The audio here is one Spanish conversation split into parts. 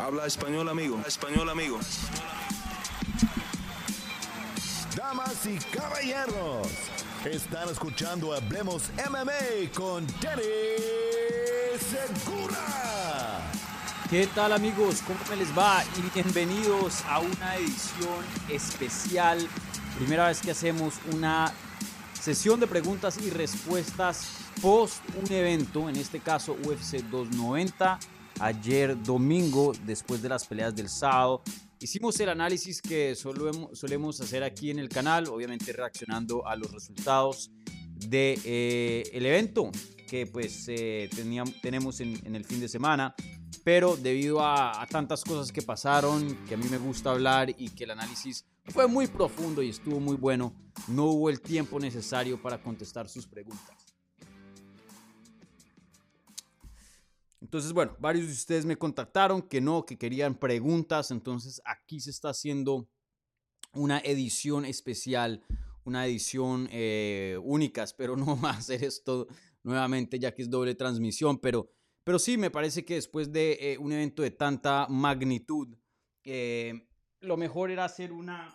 Habla español, amigo. español, amigo. Damas y caballeros, están escuchando Hablemos MMA con Danny Segura. ¿Qué tal amigos? ¿Cómo me les va? Y bienvenidos a una edición especial. Primera vez que hacemos una sesión de preguntas y respuestas post un evento, en este caso UFC 290 ayer domingo, después de las peleas del sábado. Hicimos el análisis que solemos hacer aquí en el canal, obviamente reaccionando a los resultados del de, eh, el evento que pues eh, teníamos, tenemos en, el fin de semana, pero debido a, a tantas cosas que pasaron, que a mí me gusta hablar y que el análisis fue muy profundo y estuvo muy bueno, no hubo el tiempo necesario para contestar sus preguntas. Entonces, bueno, varios de ustedes me contactaron que no, que querían preguntas. Entonces, aquí se está haciendo una edición especial, una edición eh, única. Espero no más hacer esto nuevamente, ya que es doble transmisión. Pero, pero sí, me parece que después de eh, un evento de tanta magnitud, eh, lo mejor era hacer una,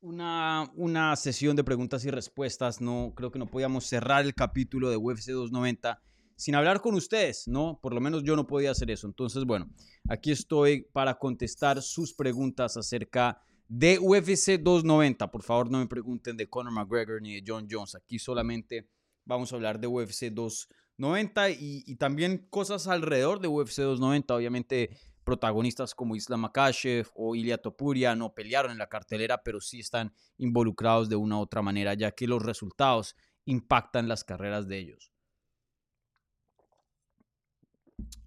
una, una sesión de preguntas y respuestas. No, creo que no podíamos cerrar el capítulo de UFC 290 sin hablar con ustedes, ¿no? Por lo menos yo no podía hacer eso. Entonces, bueno, aquí estoy para contestar sus preguntas acerca de UFC 290. Por favor, no me pregunten de Conor McGregor ni de John Jones. Aquí solamente vamos a hablar de UFC 290 y, y también cosas alrededor de UFC 290. Obviamente, protagonistas como Islam Makashev o Ilya Topuria no pelearon en la cartelera, pero sí están involucrados de una u otra manera, ya que los resultados impactan las carreras de ellos.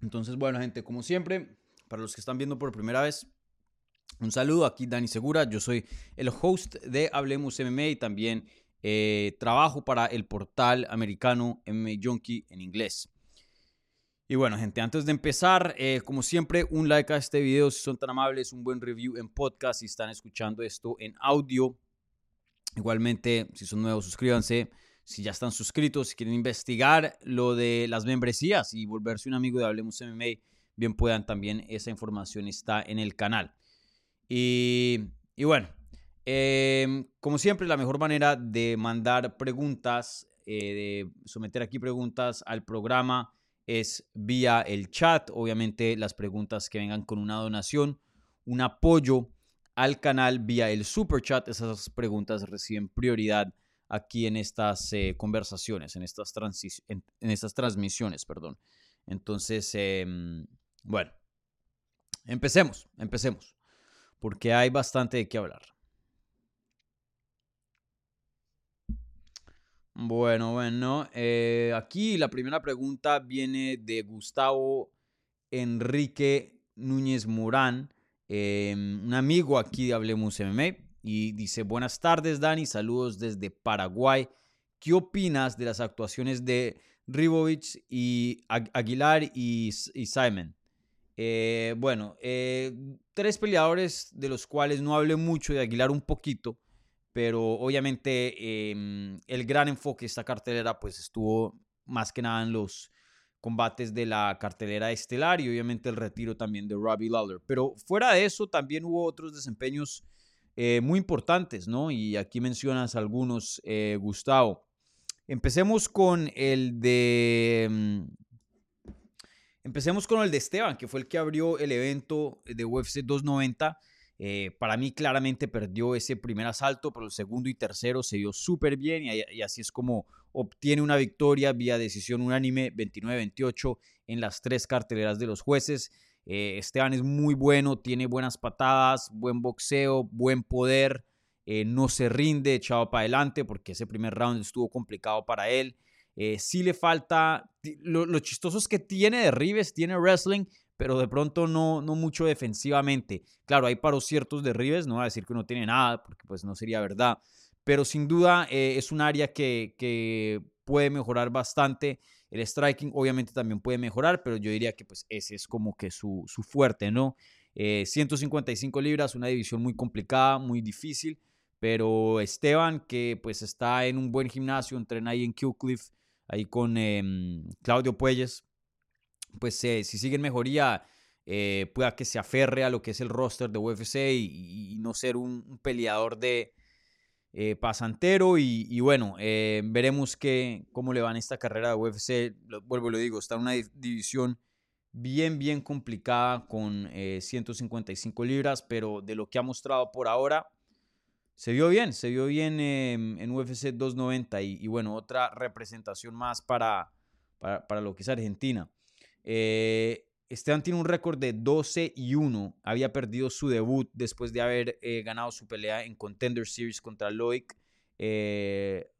Entonces, bueno, gente, como siempre, para los que están viendo por primera vez, un saludo, aquí Dani Segura, yo soy el host de Hablemos MMA y también eh, trabajo para el portal americano MMA Junkie en inglés. Y bueno, gente, antes de empezar, eh, como siempre, un like a este video si son tan amables, un buen review en podcast si están escuchando esto en audio. Igualmente, si son nuevos, suscríbanse si ya están suscritos, si quieren investigar lo de las membresías y volverse un amigo de Hablemos MMA, bien puedan también, esa información está en el canal. Y, bueno, em, como siempre, la mejor manera de mandar preguntas, eh, de someter aquí preguntas al programa es vía el chat. Obviamente las preguntas que vengan con una donación, un apoyo al canal vía el super chat, esas preguntas reciben prioridad aquí en estas eh, conversaciones, en estas, en, estas transmisiones, perdón. Entonces, em, bueno, empecemos, empecemos, porque hay bastante de qué hablar. Bueno, bueno, eh, aquí la primera pregunta viene de Gustavo Enrique Núñez Morán, em, un amigo aquí de Hablemos MMA y dice, buenas tardes Dani, saludos desde Paraguay. ¿Qué opinas de las actuaciones de Ribovich y Aguilar y, Simon? Eh, bueno, eh, tres peleadores de los cuales no hablé mucho, de Aguilar un poquito, pero obviamente em, el gran enfoque de esta cartelera pues estuvo más que nada en los combates de la cartelera estelar y obviamente el retiro también de Robbie Lawler. Pero fuera de eso también hubo otros desempeños eh, muy importantes, ¿no? Y aquí mencionas algunos, eh, Gustavo. Empecemos con el de... Mm, empecemos con el de Esteban, que fue el que abrió el evento de UFC 290. Eh, para mí claramente perdió ese primer asalto, pero el segundo y tercero se dio súper bien y, y, así es como obtiene una victoria vía decisión unánime 29-28 en las tres carteleras de los jueces. Eh, Esteban es muy bueno, tiene buenas patadas, buen boxeo, buen poder, eh, no se rinde, echado para adelante porque ese primer round estuvo complicado para él. Eh, sí le falta, lo, chistoso es que tiene derribes, tiene wrestling, pero de pronto no, no mucho defensivamente. Claro, hay paros ciertos derribes, no voy a decir que no tiene nada, porque pues no sería verdad, pero sin duda es un área que, que puede mejorar bastante. El striking obviamente también puede mejorar, pero yo diría que pues ese es como que su, fuerte, ¿no? 155 eh, libras, una división muy complicada, muy difícil, pero Esteban, que pues está en un buen gimnasio, entrena ahí en Killcliff, ahí con em, Claudio Puelles, pues si sigue en mejoría, eh, pueda que se aferre a lo que es el roster de UFC y, no ser un, peleador de eh, pasantero. Y, bueno, eh, veremos que, cómo le va en esta carrera de UFC. Vuelvo, lo digo, está en una división bien, bien complicada con 155 libras, pero de lo que ha mostrado por ahora, se vio bien, se vio bien en UFC 290 y, bueno, otra representación más para, para, lo que es Argentina. Eh, Esteban tiene un récord de 12 y 1. Había perdido su debut después de haber eh, ganado su pelea en Contender Series contra Loic eh.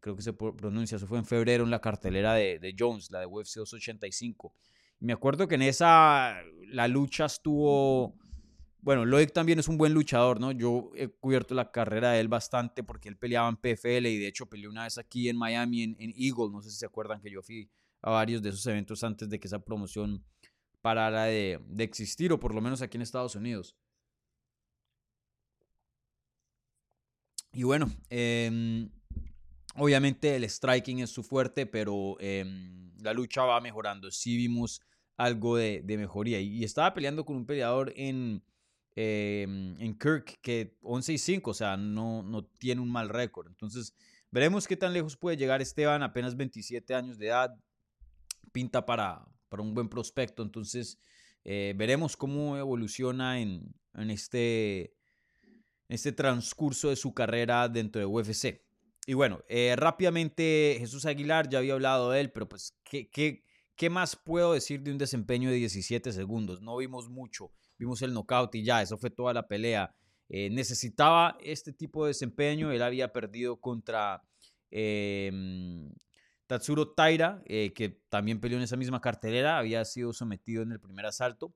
Creo que se pronuncia, eso fue en febrero en la cartelera de, Jones, la de UFC 285. me acuerdo que en esa la lucha estuvo bueno, Loic también es un buen luchador, ¿no? Yo he cubierto la carrera de él bastante porque él peleaba en PFL y de hecho peleó una vez aquí en Miami en, Eagle. No sé si se acuerdan que yo fui a varios de esos eventos antes de que esa promoción parara de, existir, o por lo menos aquí en Estados Unidos. Y bueno, em, obviamente el striking es su fuerte, pero em, la lucha va mejorando. Sí vimos algo de, mejoría. y, estaba peleando con un peleador en, Em, en Kirk, que 11 y 5, o sea, no, no tiene un mal récord. Entonces, veremos qué tan lejos puede llegar Esteban, apenas 27 años de edad, pinta para, para un buen prospecto. Entonces, eh, veremos cómo evoluciona en, en, este, este transcurso de su carrera dentro de UFC. Y bueno, eh, rápidamente Jesús Aguilar, ya había hablado de él, pero pues, ¿qué, qué, ¿qué más puedo decir de un desempeño de 17 segundos? No vimos mucho vimos el knockout y ya, eso fue toda la pelea. Eh, necesitaba este tipo de desempeño, él había perdido contra em, Tatsuro Taira, eh, que también peleó en esa misma cartelera, había sido sometido en el primer asalto.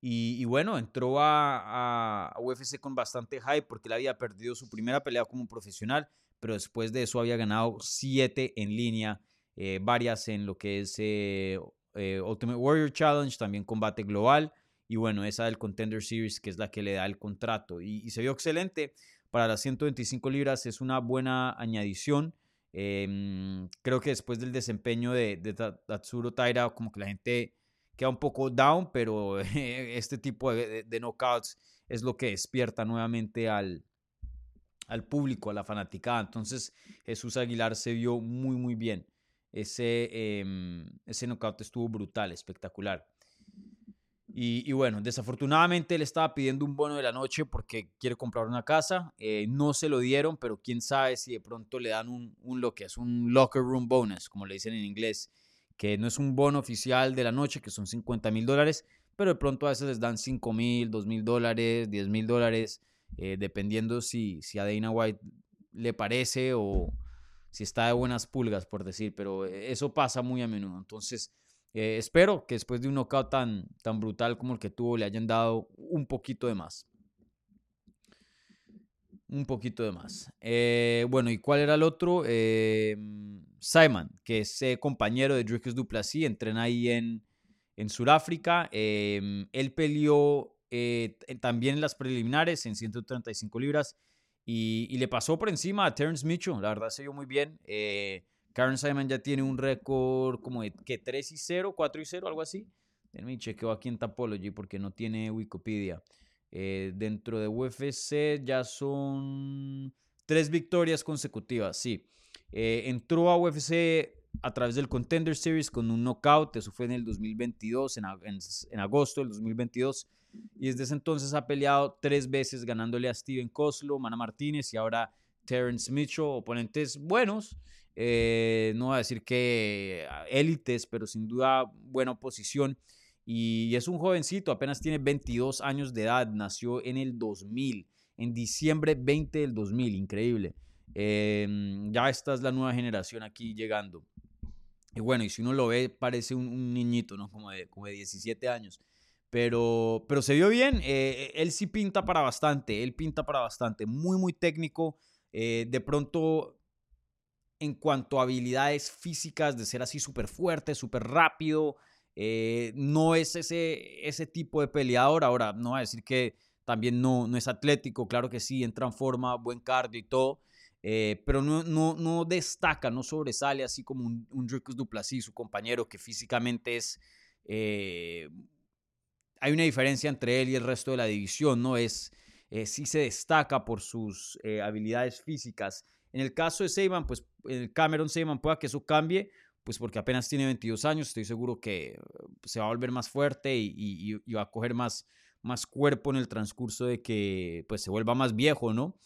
Y, bueno, entró a, UFC con bastante hype porque él había perdido su primera pelea como profesional, pero después de eso había ganado siete en línea, eh, varias en lo que es Ultimate Warrior Challenge, también combate global. Y bueno, esa del Contender Series, que es la que le da el contrato. Y, se vio excelente. Para las 125 libras es una buena añadición. Em, creo que después del desempeño de, Tatsuro Taira, como que la gente queda un poco down, pero este tipo de, de, knockouts es lo que despierta nuevamente al, al público, a la fanaticada. Entonces Jesús Aguilar se vio muy, muy bien. Ese, eh, ese knockout estuvo brutal, espectacular. Y, bueno, desafortunadamente él estaba pidiendo un bono de la noche porque quiere comprar una casa. Eh, no se lo dieron, pero quién sabe si de pronto le dan un, un, lo que es un locker room bonus, como le dicen en inglés, que no es un bono oficial de la noche, que son 50 mil dólares, pero de pronto a veces les dan 5 mil, 2 mil dólares, 10 mil dólares, eh, dependiendo si, si a Dana White le parece o si está de buenas pulgas, por decir, pero eso pasa muy a menudo. Entonces, eh, espero que después de un knockout tan, tan brutal como el que tuvo le hayan dado un poquito de más. Un poquito de más. Eh, bueno, ¿y cuál era el otro? Eh, Simon, que es compañero de Dricus Duplessis, entrena ahí en, en Sudáfrica. él peleó también en las preliminares en 135 libras y, le pasó por encima a Terence Mitchell. La verdad se vio muy bien. Karen Simon ya tiene un récord como de que 3 y 0, 4 y 0, algo así. Déjenme chequeo aquí en Tapology porque no tiene Wikipedia. Eh, dentro de UFC ya son tres victorias consecutivas, sí. Eh, entró a UFC a través del Contender Series con un knockout, eso fue en el 2022, en, en, agosto del 2022, y desde ese entonces ha peleado tres veces ganándole a Steven Koslo, Mana Martínez y ahora Terence Mitchell, oponentes buenos. Eh, no voy a decir que élites, pero sin duda buena oposición. Y es un jovencito, apenas tiene 22 años de edad, nació en el 2000, en diciembre 20 del 2000, increíble. Em, ya esta es la nueva generación aquí llegando. Y bueno, y si uno lo ve, parece un, niñito, ¿no? Como de, como de 17 años. Pero, pero se vio bien. Eh, él sí pinta para bastante. Él pinta para bastante. Muy, muy técnico. Eh, de pronto en cuanto a habilidades físicas, de ser así súper fuerte, súper rápido. Eh, no es ese, ese tipo de peleador. Ahora, no voy a decir que también no, no es atlético, claro que sí, entra en forma, buen cardio y todo. Eh, pero no, no, no, destaca, no sobresale así como un, un Duplessis, su compañero, que físicamente es eh, hay una diferencia entre él y el resto de la división, ¿no? Es, eh, sí se destaca por sus habilidades físicas. En el caso de Seyman, pues el Cameron Seyman pueda que eso cambie, pues porque apenas tiene 22 años, estoy seguro que se va a volver más fuerte y, va a coger más, más cuerpo en el transcurso de que pues se vuelva más viejo, ¿no?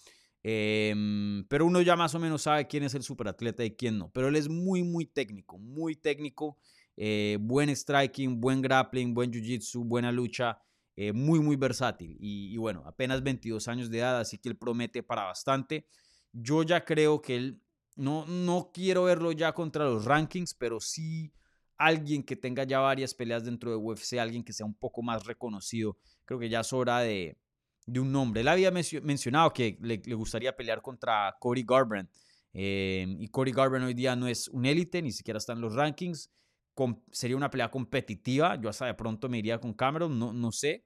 Em, pero uno ya más o menos sabe quién es el superatleta y quién no. Pero él es muy, muy técnico, muy técnico. Eh, buen striking, buen grappling, buen jiu-jitsu, buena lucha, eh, muy, muy versátil. Y, bueno, apenas 22 años de edad, así que él promete para bastante. Yo ya creo que él, no, no quiero verlo ya contra los rankings, pero sí alguien que tenga ya varias peleas dentro de UFC, alguien que sea un poco más reconocido. Creo que ya es hora de, de un nombre. Él había mencionado que le, gustaría pelear contra Cody Garbrandt. Eh, y Cody Garbrandt hoy día no es un élite, ni siquiera está en los rankings sería una pelea competitiva. Yo hasta de pronto me iría con Cameron, no, no sé.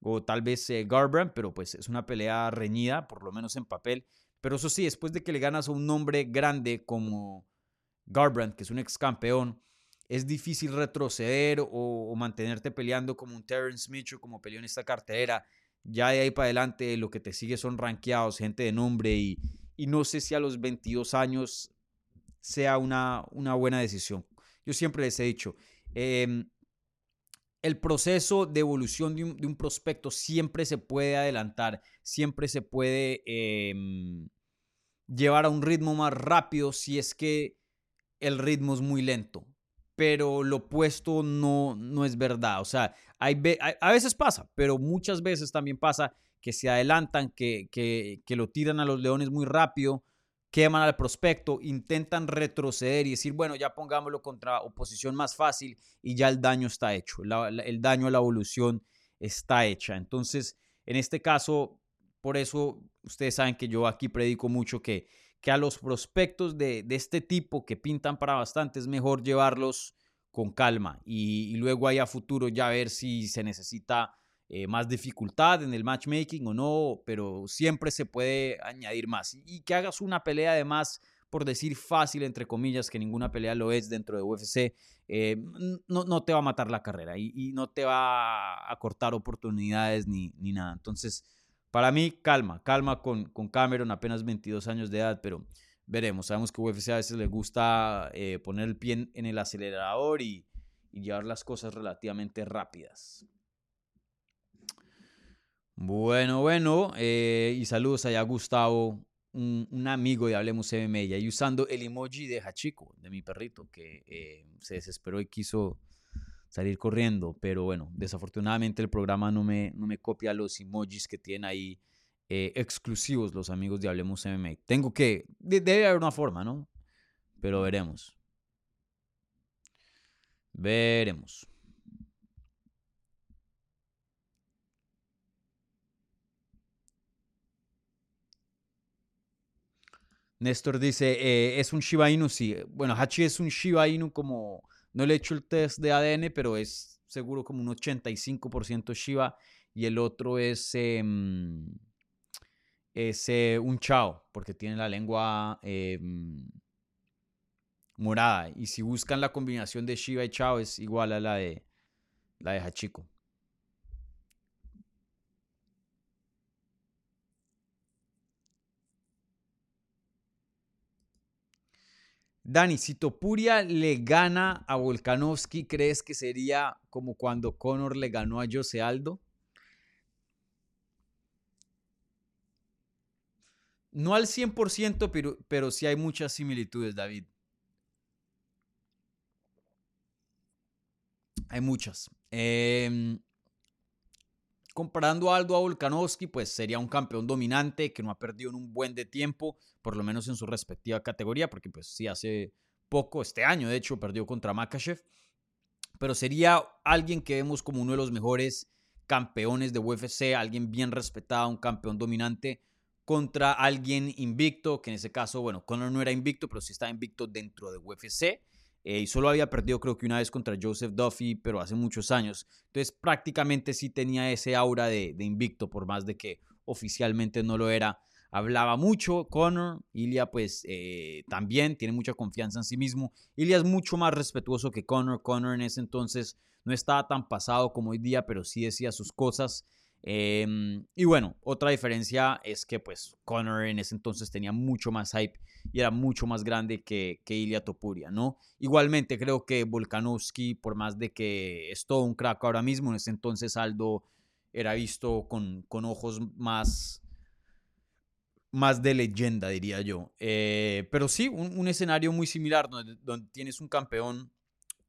O tal vez eh, pero pues es una pelea reñida, por lo menos en papel. Pero eso sí, después de que le ganas a un nombre grande como Garbrandt, que es un ex campeón, es difícil retroceder o, mantenerte peleando como un Terrence Mitchell, como peleó en esta cartera. Ya de ahí para adelante lo que te sigue son rankeados, gente de nombre y, y no sé si a los 22 años sea una, una buena decisión. Yo siempre les he dicho, em, el proceso de evolución de un, prospecto siempre se puede adelantar, siempre se puede em, llevar a un ritmo más rápido si es que el ritmo es muy lento. Pero lo opuesto no, no es verdad. O sea, hay, a veces pasa, pero muchas veces también pasa que se adelantan, que, que, que lo tiran a los leones muy rápido queman al prospecto, intentan retroceder y decir, bueno, ya pongámoslo contra oposición más fácil y ya el daño está hecho, el daño a la evolución está hecha. Entonces, en este caso, por eso ustedes saben que yo aquí predico mucho que, que a los prospectos de, este tipo que pintan para bastante es mejor llevarlos con calma y, y luego ahí a futuro ya ver si se necesita eh, más dificultad en el matchmaking o no, pero siempre se puede añadir más. Y, que hagas una pelea de más, por decir fácil, entre comillas, que ninguna pelea lo es dentro de UFC, eh, no, no, te va a matar la carrera y, no te va a cortar oportunidades ni, ni, nada. Entonces, para mí, calma, calma con, con Cameron, apenas 22 años de edad, pero veremos. Sabemos que UFC a veces le gusta eh, poner el pie en el acelerador y, y llevar las cosas relativamente rápidas. Bueno, bueno, eh, y saludos allá a Gustavo, un, amigo de Hablemos MMA, y usando el emoji de Hachiko, de mi perrito, que eh, se desesperó y quiso salir corriendo, pero bueno, desafortunadamente el programa no me, no me copia los emojis que tienen ahí eh, exclusivos los amigos de Hablemos MMA. Tengo que, debe haber una forma, ¿no? Pero veremos. Veremos. Néstor dice, eh, es un Shiba Inu, sí. Bueno, Hachi es un Shiba Inu como, no le he hecho el test de ADN, pero es seguro como un 85% Shiba y el otro es, em, es eh, un Chao, porque tiene la lengua em, morada. Y si buscan la combinación de Shiba y Chao es igual a la de, la de Hachiko. Dani, si Topuria le gana a Volkanovski, ¿crees que sería como cuando Conor le ganó a Jose Aldo? No al 100%, pero, pero sí hay muchas similitudes, David. Hay muchas. Eh, comparando a Aldo a Volkanovski, pues sería un campeón dominante que no ha perdido en un buen de tiempo, por lo menos en su respectiva categoría, porque pues sí, hace poco, este año de hecho, perdió contra Makachev, pero sería alguien que vemos como uno de los mejores campeones de UFC, alguien bien respetado, un campeón dominante, contra alguien invicto, que en ese caso, bueno, Conor no era invicto, pero sí está invicto dentro de UFC. Eh, y solo había perdido creo que una vez contra Joseph Duffy, pero hace muchos años. Entonces prácticamente sí tenía ese aura de, invicto, por más de que oficialmente no lo era. Hablaba mucho Conor, Ilya pues eh, también tiene mucha confianza en sí mismo. Ilya es mucho más respetuoso que Conor. Conor en ese entonces no estaba tan pasado como hoy día, pero sí decía sus cosas. Em, y bueno, otra diferencia es que pues Conor en ese entonces tenía mucho más hype y era mucho más grande que, que Ilya Topuria, ¿no? Igualmente creo que Volkanovski, por más de que es todo un crack ahora mismo, en ese entonces Aldo era visto con, con ojos más, más de leyenda, diría yo. Eh, pero sí, un, escenario muy similar, donde, donde tienes un campeón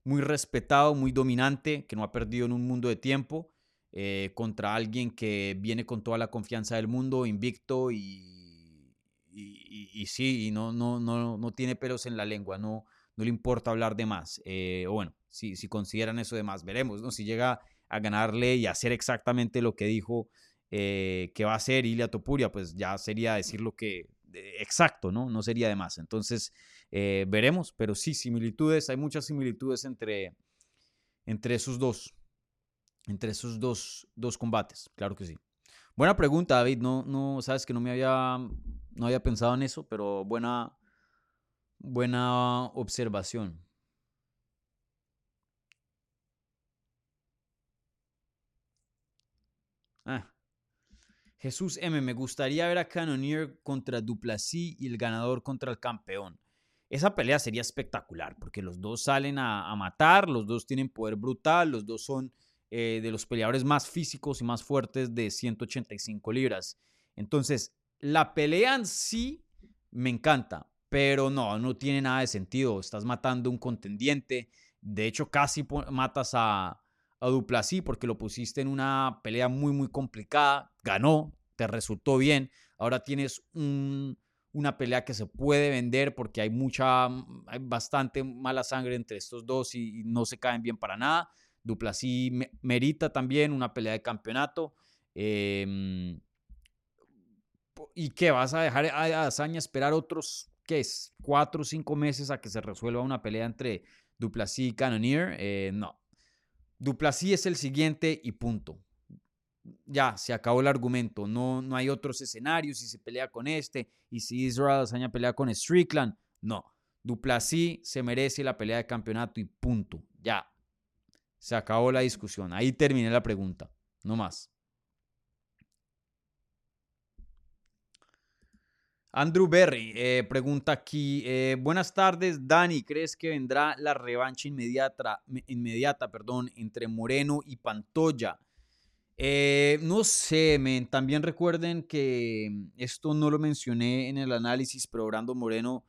muy respetado, muy dominante, que no ha perdido en un mundo de tiempo eh, contra alguien que viene con toda la confianza del mundo, invicto y, sí, y no, no, no, no tiene pelos en la lengua, no, no le importa hablar de más. Eh, o bueno, si, si consideran eso de más, veremos, ¿no? Si llega a ganarle y hacer exactamente lo que dijo eh, que va a hacer Ilia Topuria, pues ya sería decir lo que exacto, ¿no? No sería de más. Entonces, veremos, pero sí, similitudes, hay muchas similitudes entre, entre esos dos entre esos dos, dos combates, claro que sí. Buena pregunta, David. No, no, sabes que no me había, no había pensado en eso, pero buena, buena observación. Ah. Jesús M. Me gustaría ver a Cannonier contra Duplessis y el ganador contra el campeón. Esa pelea sería espectacular porque los dos salen a matar, los dos tienen poder brutal, los dos son eh, de los peleadores más físicos y más fuertes de 185 libras. Entonces, la pelea en sí me encanta, pero no, no tiene nada de sentido. Estás matando un contendiente. De hecho, casi matas a, a Duplasí porque lo pusiste en una pelea muy, muy complicada. Ganó, te resultó bien. Ahora tienes una pelea que se puede vender porque hay mucha, hay bastante mala sangre entre estos dos y no se caen bien para nada. Duplasí merita también una pelea de campeonato. Em, ¿Y qué? ¿Vas a dejar a Azaña esperar otros, qué es, cuatro o cinco meses a que se resuelva una pelea entre Duplasí y Cannonier? Eh, no. Duplasí es el siguiente y punto. Ya, se acabó el argumento. No, no hay otros escenarios. Si se pelea con este y si Israel Azaña pelea con Strickland, no. Duplasí se merece la pelea de campeonato y punto. Ya, se acabó la discusión. Ahí terminé la pregunta. No más. Andrew Berry eh, pregunta aquí, eh, buenas tardes Dani, ¿crees que vendrá la revancha inmediata, inmediata perdón, entre Moreno y Pantoya? Eh, no sé, también recuerden que esto no lo mencioné en el análisis, pero Brando Moreno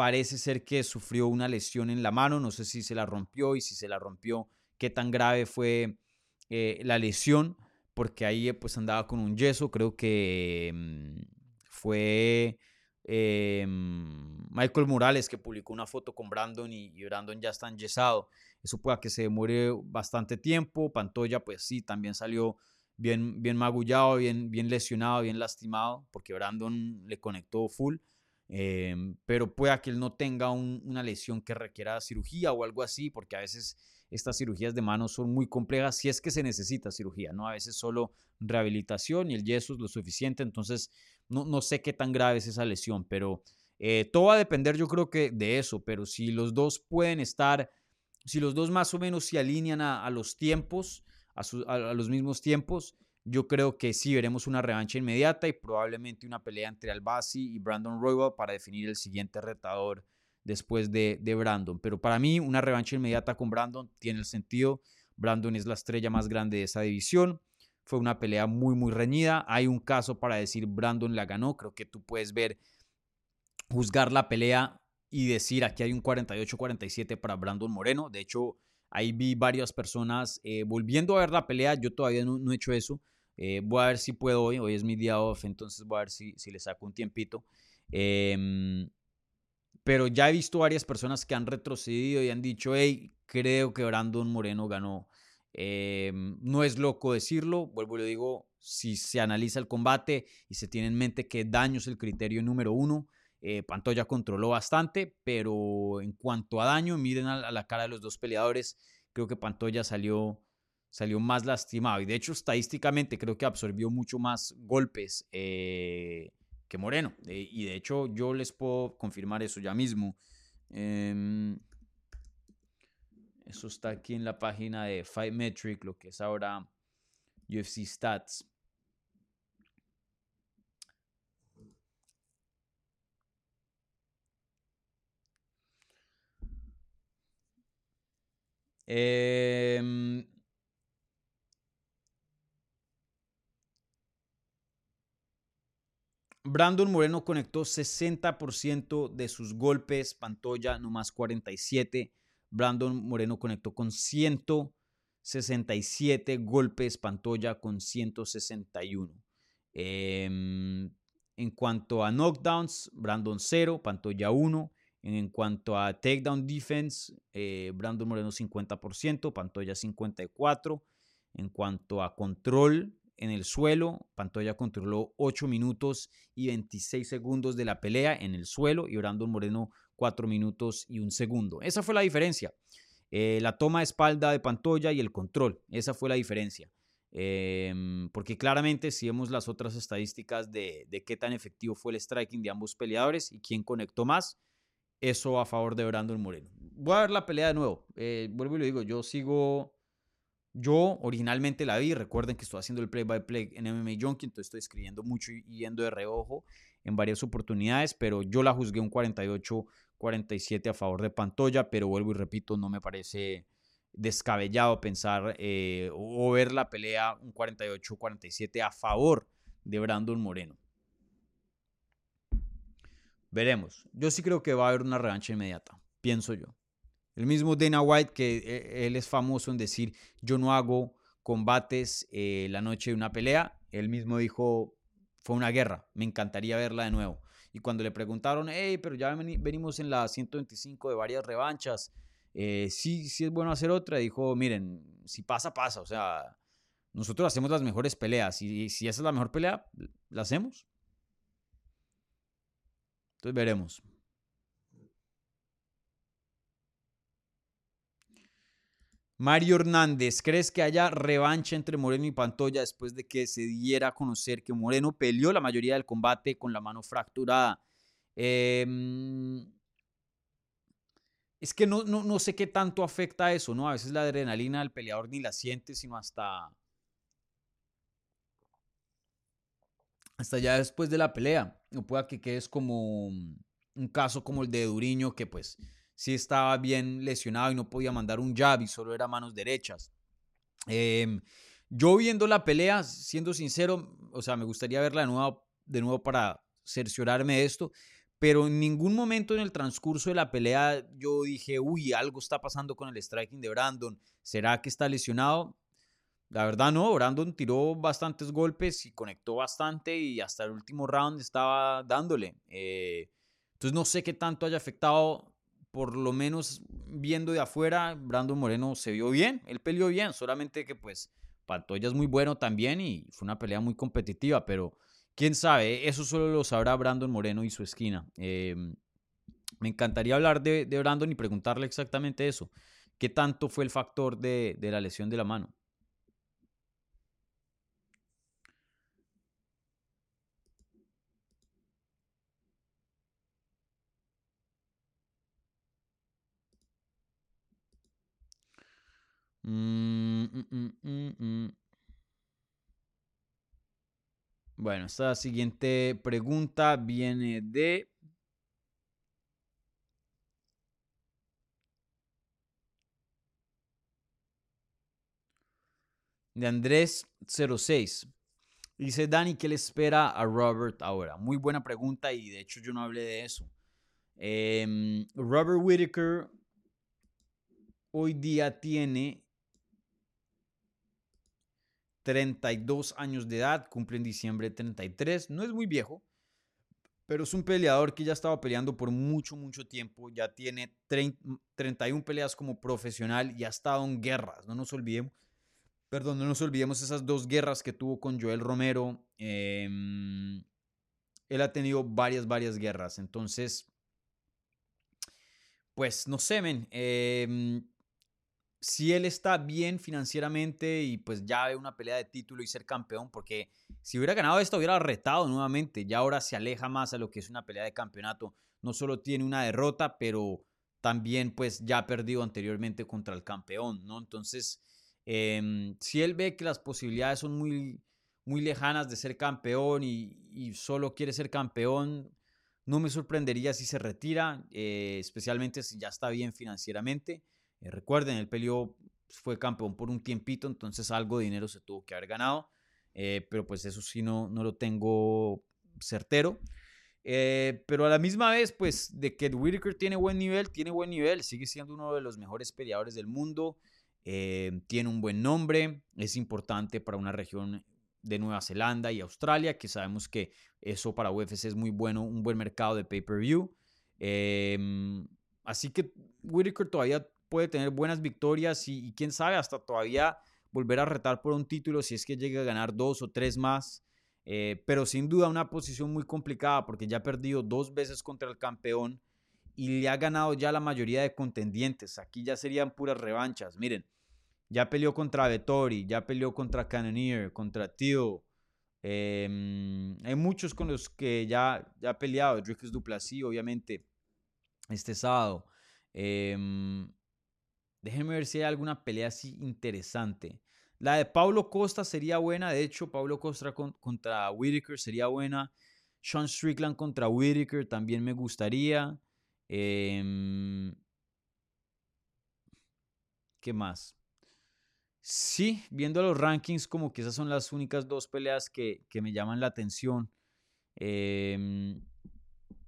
Parece ser que sufrió una lesión en la mano, no sé si se la rompió y si se la rompió, qué tan grave fue eh, la lesión, porque ahí eh, pues andaba con un yeso, creo que mm, fue eh, Michael Morales que publicó una foto con Brandon y, Brandon ya está enyesado. Eso puede que se demore bastante tiempo. Pantoya, pues sí, también salió bien, bien magullado, bien, bien lesionado, bien lastimado, porque Brandon le conectó full. Em, pero pueda que él no tenga una lesión que requiera cirugía o algo así, porque a veces estas cirugías de manos son muy complejas si es que se necesita cirugía, ¿no? A veces solo rehabilitación y el yeso es lo suficiente, entonces no, no sé qué tan grave es esa lesión, pero eh, todo va a depender yo creo que de eso, pero si los dos pueden estar, si los dos más o menos se alinean a, los tiempos, a, a los mismos tiempos, yo creo que sí veremos una revancha inmediata y probablemente una pelea entre Albasi y Brandon Royal para definir el siguiente retador después de, de, Brandon. Pero para mí, una revancha inmediata con Brandon tiene el sentido. Brandon es la estrella más grande de esa división. Fue una pelea muy, muy reñida. Hay un caso para decir Brandon la ganó. Creo que tú puedes ver, juzgar la pelea y decir aquí hay un 48-47 para Brandon Moreno. De hecho, ahí vi varias personas eh, volviendo a ver la pelea. Yo todavía no he hecho eso eh, voy a ver si puedo hoy, hoy es mi día off, entonces voy a ver si, si le saco un tiempito. Em, pero ya he visto varias personas que han retrocedido y han dicho, hey, creo que Brandon Moreno ganó. Em, no es loco decirlo, vuelvo y lo digo, si se analiza el combate y se tiene en mente que daño es el criterio número uno, eh, Pantoya controló bastante, pero en cuanto a daño, miren a, la cara de los dos peleadores, creo que Pantoya salió salió más lastimado. Y de hecho, estadísticamente creo que absorbió mucho más golpes eh, que Moreno. Eh, y de hecho, yo les puedo confirmar eso ya mismo. Em, Eso está aquí en la página de Fight Metric, lo que es ahora UFC Stats. Em, Brandon Moreno conectó 60% de sus golpes, Pantoya nomás 47. Brandon Moreno conectó con 167 golpes, Pantoya con 161. Em, en cuanto a knockdowns, Brandon 0, Pantoya 1. En cuanto a takedown defense, eh, Brandon Moreno 50%, Pantoya 54%. En cuanto a control en el suelo, Pantoya controló 8 minutos y 26 segundos de la pelea en el suelo y Brandon Moreno 4 minutos y un segundo. Esa fue la diferencia. Eh, la toma de espalda de Pantoya y el control. Esa fue la diferencia. Em, porque claramente si vemos las otras estadísticas de qué tan efectivo fue el striking de ambos peleadores y quién conectó más, eso a favor de Brandon Moreno. Voy a ver la pelea de nuevo. Eh, vuelvo y lo digo, yo sigo. Yo originalmente la vi. Recuerden que estoy haciendo el play by play en MMA Junkie, entonces estoy escribiendo mucho y yendo de reojo en varias oportunidades, pero yo la juzgué un 48-47 a favor de Pantoya, pero vuelvo y repito, no me parece descabellado pensar eh, o ver la pelea un 48-47 a favor de Brandon Moreno. Veremos. Yo sí creo que va a haber una revancha inmediata, pienso yo. El mismo Dana White, que eh, él es famoso en decir, yo no hago combates eh, la noche de una pelea, él mismo dijo, fue una guerra, me encantaría verla de nuevo. Y cuando le preguntaron, hey, pero ya venimos en la 125 de varias revanchas, eh, sí, sí es bueno hacer otra, dijo, miren, si pasa, pasa, o sea, nosotros hacemos las mejores peleas y si esa es la mejor pelea, la hacemos. Entonces veremos. Mario Hernández, ¿crees que haya revancha entre Moreno y Pantoya después de que se diera a conocer que Moreno peleó la mayoría del combate con la mano fracturada? Em, es que no, no, no, sé qué tanto afecta eso, ¿no? A veces la adrenalina del peleador ni la siente, sino hasta, hasta ya después de la pelea. O pueda que quedes como un caso como el de Duriño, que pues sí estaba bien lesionado y no podía mandar un jab y solo era manos derechas. Em, yo viendo la pelea, siendo sincero, o sea, me gustaría verla de nuevo, de nuevo para cerciorarme de esto, pero en ningún momento en el transcurso de la pelea yo dije, uy, algo está pasando con el striking de Brandon, ¿será que está lesionado? La verdad no, Brandon tiró bastantes golpes y conectó bastante y hasta el último round estaba dándole. Eh, entonces no sé qué tanto haya afectado, por lo menos viendo de afuera, Brandon Moreno se vio bien, él peleó bien, solamente que pues Pantoya es muy bueno también y fue una pelea muy competitiva, pero quién sabe, eso solo lo sabrá Brandon Moreno y su esquina. Eh, me encantaría hablar de, Brandon y preguntarle exactamente eso. ¿Qué tanto fue el factor de la lesión de la mano? Mm, mm, mm, bueno, esta siguiente pregunta viene de... De Andrés 06. Dice Dani, ¿qué le espera a Robert ahora? Muy buena pregunta y de hecho yo no hablé de eso. Em, Robert Whitaker hoy día tiene 32 años de edad, cumple en diciembre 33, no es muy viejo, pero es un peleador que ya estaba peleando por mucho, mucho tiempo, ya tiene 31 peleas como profesional y ha estado en guerras, no nos olvidemos, perdón, no nos olvidemos esas dos guerras que tuvo con Joel Romero, em, él ha tenido varias, varias guerras, entonces, pues no sé, men, eh, si él está bien financieramente y pues ya ve una pelea de título y ser campeón, porque si hubiera ganado esto hubiera retado nuevamente, ya ahora se aleja más a lo que es una pelea de campeonato, no solo tiene una derrota, pero también pues ya ha perdido anteriormente contra el campeón, ¿no? Entonces, em, si él ve que las posibilidades son muy, muy lejanas de ser campeón y, solo quiere ser campeón, no me sorprendería si se retira, eh, especialmente si ya está bien financieramente. Eh, recuerden, el peleó, fue campeón por un tiempito, entonces algo de dinero se tuvo que haber ganado, eh, pero pues eso sí no, no lo tengo certero. Eh, pero a la misma vez, pues, de que Whitaker tiene buen nivel, tiene buen nivel, sigue siendo uno de los mejores peleadores del mundo, tiene un buen nombre, es importante para una región de Nueva Zelanda y Australia, que sabemos que eso para UFC es muy bueno, un buen mercado de pay-per-view. Em, así que Whitaker todavía puede tener buenas victorias y, quién sabe, hasta todavía volver a retar por un título si es que llega a ganar dos o tres más. Eh, pero sin duda una posición muy complicada porque ya ha perdido dos veces contra el campeón y le ha ganado ya la mayoría de contendientes. Aquí ya serían puras revanchas. Miren, ya peleó contra Vettori, ya peleó contra Cannoneer, contra Tio. Em, hay muchos con los que ya, ya ha peleado. Dricus Duplessis, obviamente, este sábado. Em, déjenme ver si hay alguna pelea así interesante. La de Paulo Costa sería buena. De hecho, Paulo Costa contra Whitaker sería buena. Sean Strickland contra Whitaker también me gustaría. Em, ¿Qué más? Sí, viendo los rankings, como que esas son las únicas dos peleas que, me llaman la atención. Em,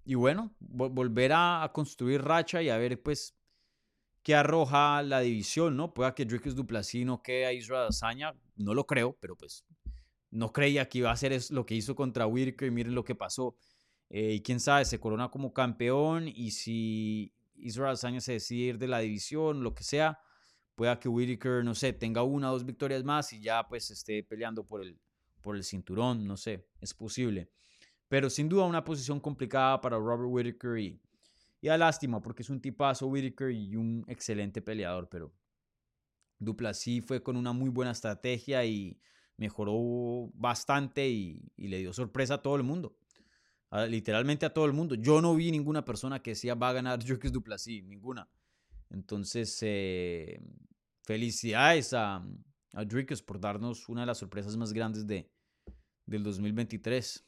y bueno, volver a, construir racha y a ver, pues, que arroja la división, ¿no? Pueda que Dricus Duplessis no quede a Israel Azaña, no lo creo, pero pues no creía que iba a hacer lo que hizo contra Whitaker y miren lo que pasó. Eh, y quién sabe, se corona como campeón y si Israel Azaña se decide ir de la división, lo que sea, pueda que Whitaker, no sé, tenga una o dos victorias más y ya pues esté peleando por el, por el cinturón, no sé, es posible. Pero sin duda una posición complicada para Robert Whitaker y y da lástima porque es un tipazo Whitaker y un excelente peleador, pero sí fue con una muy buena estrategia y mejoró bastante y, le dio sorpresa a todo el mundo. literalmente a todo el mundo. Yo no vi ninguna persona que decía va a ganar Dricus Duplessis, ninguna. Entonces, eh, felicidades a, a por darnos una de las sorpresas más grandes de, del 2023.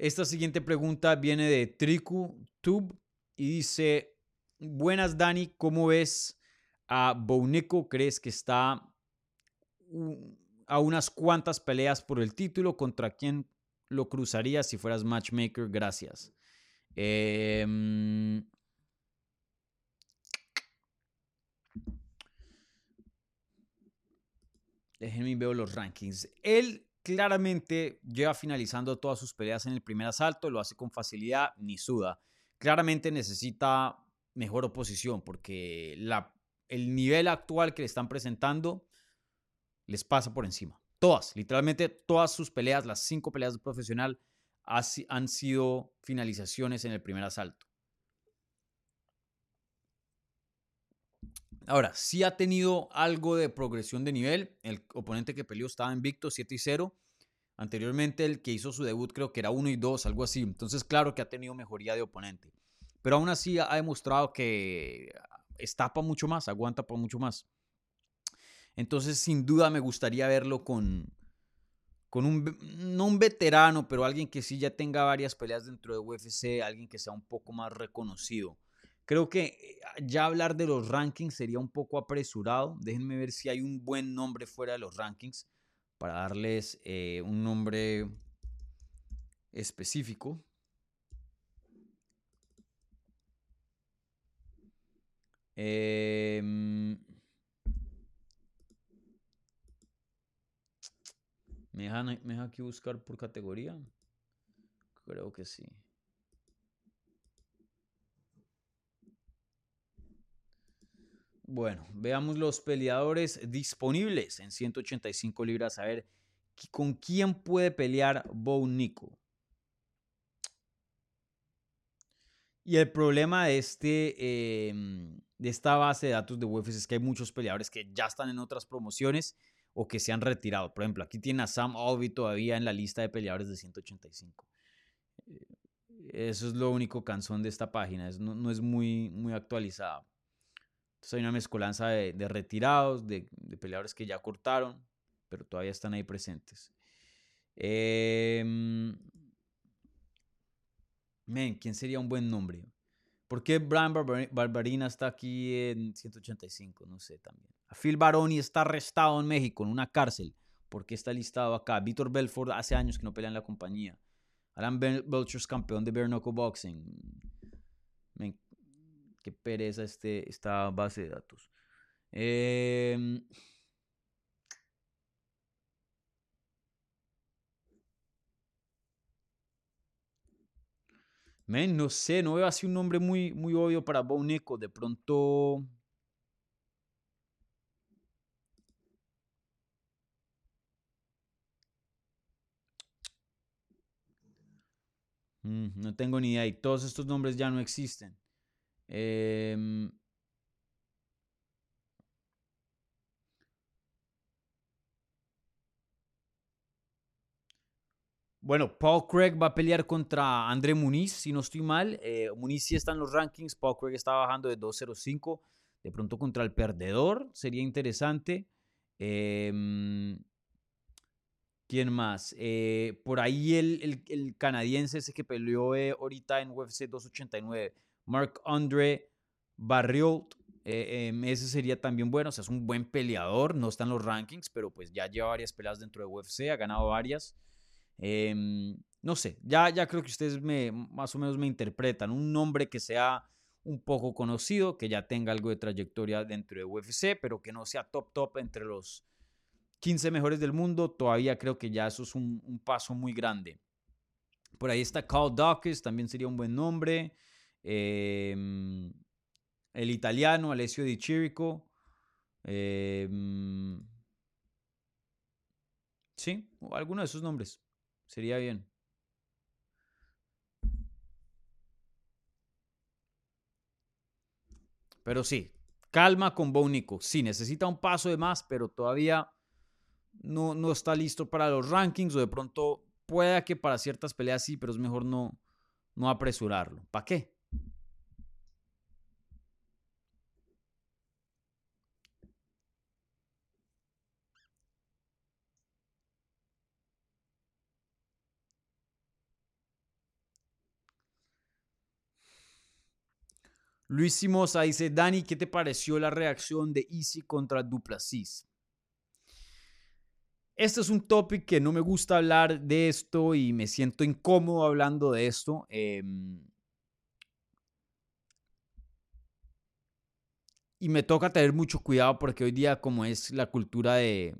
Esta siguiente pregunta viene de Triku Tube y dice, buenas Dani, ¿cómo ves a Bounico? ¿Crees que está a unas cuantas peleas por el título? ¿Contra quién lo cruzaría si fueras matchmaker? Gracias. Em, déjenme ver los rankings. Él claramente lleva finalizando todas sus peleas en el primer asalto, lo hace con facilidad, ni suda. Claramente necesita mejor oposición porque el nivel actual que le están presentando les pasa por encima. Todas, literalmente todas sus peleas, las cinco peleas de profesional, han sido finalizaciones en el primer asalto. Ahora, sí ha tenido algo de progresión de nivel. El oponente que peleó estaba invicto 7 y 0. Anteriormente el que hizo su debut creo que era 1 y 2, algo así. Entonces, claro que ha tenido mejoría de oponente. Pero aún así ha demostrado que está para mucho más, aguanta para mucho más. Entonces, sin duda me gustaría verlo con, con un, no un veterano, pero alguien que sí ya tenga varias peleas dentro de UFC, alguien que sea un poco más reconocido. Creo que eh, ya hablar de los rankings sería un poco apresurado. Déjenme ver si hay un buen nombre fuera de los rankings para darles eh, un nombre específico. Em, ¿Me dejan, ¿Me dejan aquí buscar por categoría? Creo que sí. Bueno, veamos los peleadores disponibles en 185 libras. A ver, ¿con quién puede pelear Bo Nico? Y el problema de, este, em, de esta base de datos de UFC es que hay muchos peleadores que ya están en otras promociones o que se han retirado. Por ejemplo, aquí tiene a Sam Alvey todavía en la lista de peleadores de 185. Eh, eso es lo único canzón de esta página, no, es muy, muy actualizada. Entonces hay una mezcolanza de, retirados, de, peleadores que ya cortaron, pero todavía están ahí presentes. Eh, Men, ¿quién sería un buen nombre? ¿Por qué Brian Barbarina está aquí en 185? No sé también. Phil Baroni está arrestado en México, en una cárcel. ¿Por qué está listado acá? Víctor Belfort hace años que no pelea en la compañía. Alan Belcher campeón de bare boxing. Men, qué pereza este, esta base de datos. Eh, Men, no sé, no veo así un nombre muy, muy obvio para Boneco. De pronto. Mm, no tengo ni idea. Y todos estos nombres ya no existen. Eh, Bueno, Paul Craig va a pelear contra André Muniz, si no estoy mal. Eh, Muniz sí está en los rankings, Paul Craig está bajando de 2.05. De pronto contra el perdedor, sería interesante. Em, ¿Quién más? Eh, por ahí el, canadiense ese que peleó eh, ahorita en UFC 289, Mark Andre Barriot. Em, ese sería también bueno, o sea, es un buen peleador, no está en los rankings, pero pues ya lleva varias peleas dentro de UFC, ha ganado varias. Em, no sé, ya, ya creo que ustedes me, más o menos me interpretan. Un nombre que sea un poco conocido, que ya tenga algo de trayectoria dentro de UFC, pero que no sea top top entre los 15 mejores del mundo, todavía creo que ya eso es un, paso muy grande. Por ahí está Carl Dawkins, también sería un buen nombre. Em, el italiano, Alessio Di Chirico. Em, sí, alguno de esos nombres. Sería bien. Pero sí, calma con Bonico. Sí, necesita un paso de más, pero todavía no, no está listo para los rankings o de pronto pueda que para ciertas peleas sí, pero es mejor no, no apresurarlo. ¿Para qué? Luis Simosa dice, Dani, ¿qué te pareció la reacción de Easy contra Duplacis? Este es un topic que no me gusta hablar de esto y me siento incómodo hablando de esto. Em, y me toca tener mucho cuidado porque hoy día como es la cultura de,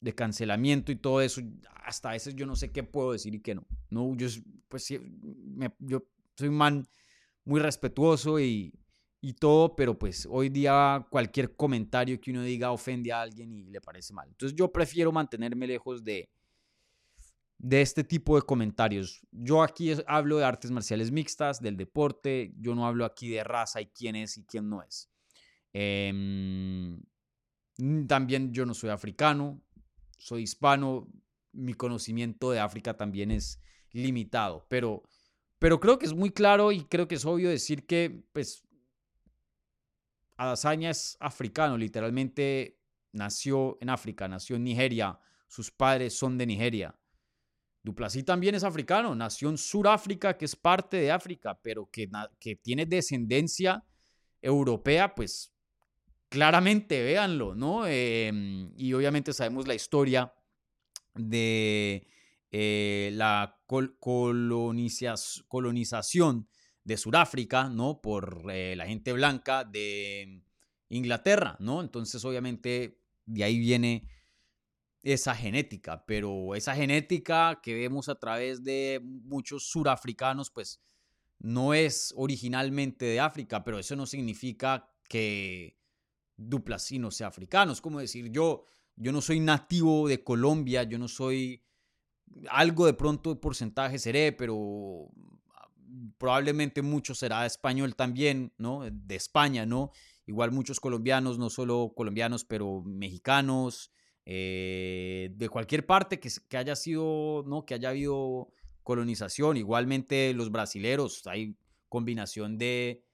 de cancelamiento y todo eso, hasta a veces yo no sé qué puedo decir y qué no. No, yo pues yo soy un man muy respetuoso y, todo, pero pues hoy día cualquier comentario que uno diga ofende a alguien y le parece mal. Entonces yo prefiero mantenerme lejos de, de este tipo de comentarios. Yo aquí hablo de artes marciales mixtas, del deporte, yo no hablo aquí de raza y quién es y quién no es. Em, también yo no soy africano, soy hispano, mi conocimiento de África también es limitado, pero pero creo que es muy claro y creo que es obvio decir que, pues, Adesanya es africano, literalmente nació en África, nació en Nigeria, sus padres son de Nigeria. Duplessis también es africano, nació en Sudáfrica, que es parte de África, pero que, que tiene descendencia europea, pues claramente véanlo, ¿no? Em, y obviamente sabemos la historia de eh, la colonización de Sudáfrica, ¿no? Por eh, la gente blanca de Inglaterra, ¿no? Entonces, obviamente, de ahí viene esa genética, pero esa genética que vemos a través de muchos surafricanos, pues no es originalmente de África, pero eso no significa que Duplacino sea africano. Es como decir, yo, yo no soy nativo de Colombia, yo no soy algo de pronto porcentaje seré, pero probablemente mucho será español también, ¿no? De España, ¿no? Igual muchos colombianos, no solo colombianos, pero mexicanos, eh, de cualquier parte que, que, haya sido, ¿no? Que haya habido colonización. Igualmente los brasileros, hay combinación de,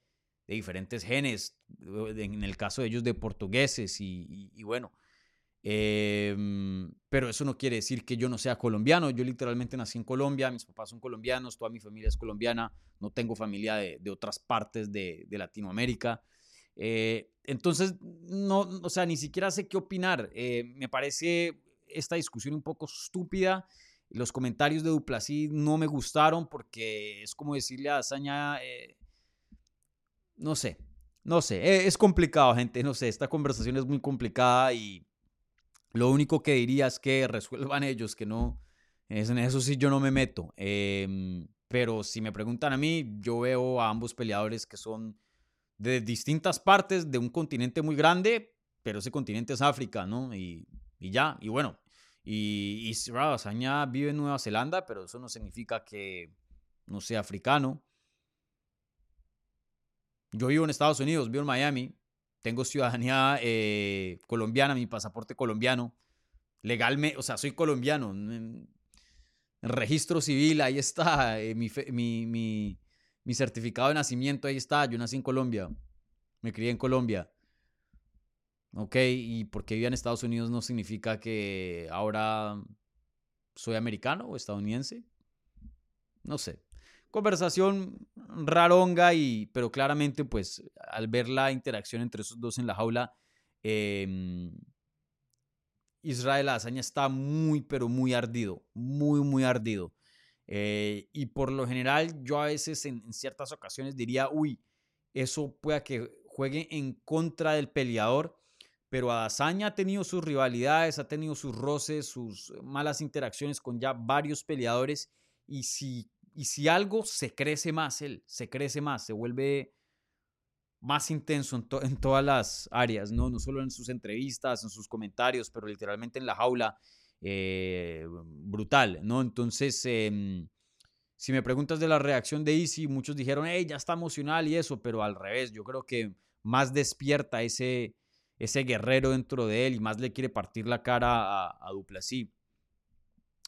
de diferentes genes, en el caso de ellos de portugueses y, bueno. Em, pero eso no quiere decir que yo no sea colombiano. Yo literalmente nací en Colombia, mis papás son colombianos, toda mi familia es colombiana, no tengo familia de, de otras partes de, de Latinoamérica. Eh, entonces, no, o sea, ni siquiera sé qué opinar. Eh, me parece esta discusión un poco estúpida. Los comentarios de Duplasí no me gustaron porque es como decirle a Azaña, eh, no sé, no sé, es complicado, gente, no sé, esta conversación es muy complicada y lo único que diría es que resuelvan ellos, que no, en eso sí yo no me meto. Em, pero si me preguntan a mí, yo veo a ambos peleadores que son de distintas partes de un continente muy grande, pero ese continente es África, ¿no? Y, y ya, y bueno, y, Azaña vive en Nueva Zelanda, pero eso no significa que no sea africano. Yo vivo en Estados Unidos, vivo en Miami, tengo ciudadanía eh, colombiana, mi pasaporte colombiano, legalmente, o sea, soy colombiano. En, registro civil, ahí está, eh, mi, mi, mi, mi certificado de nacimiento, ahí está, yo nací en Colombia, me crié en Colombia. Ok, y porque vivía en Estados Unidos no significa que ahora soy americano o estadounidense. No sé. Conversación raronga, y, pero claramente, pues, al ver la interacción entre esos dos en la jaula, eh, Israel Hazaña está muy, pero muy ardido. Muy, muy ardido. Eh, y por lo general, yo a veces en, ciertas ocasiones diría, uy, eso pueda que juegue en contra del peleador, pero Adazaña ha tenido sus rivalidades, ha tenido sus roces, sus malas interacciones con ya varios peleadores, y si, y si algo se crece más, él se crece más, se vuelve más intenso en, todas las áreas, ¿no? no solo en sus entrevistas, en sus comentarios, pero literalmente en la jaula eh, brutal, ¿no? Entonces, em, si me preguntas de la reacción de Easy, muchos dijeron, hey, ya está emocional y eso, pero al revés, yo creo que más despierta ese, ese guerrero dentro de él y más le quiere partir la cara a, a.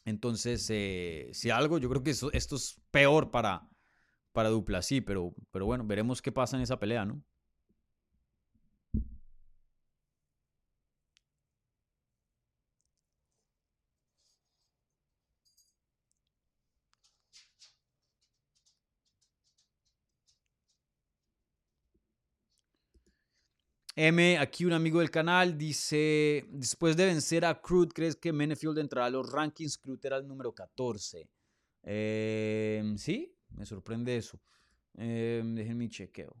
Entonces, eh, si algo, yo creo que esto es peor para, para Duplessis, pero, pero bueno, veremos qué pasa en esa pelea, ¿no? M, aquí un amigo del canal, dice, después de vencer a Crude, ¿crees que Menefield entrará a los rankings? Crude era el número 14. Em, sí, me sorprende eso. Eh, déjenme chequeo.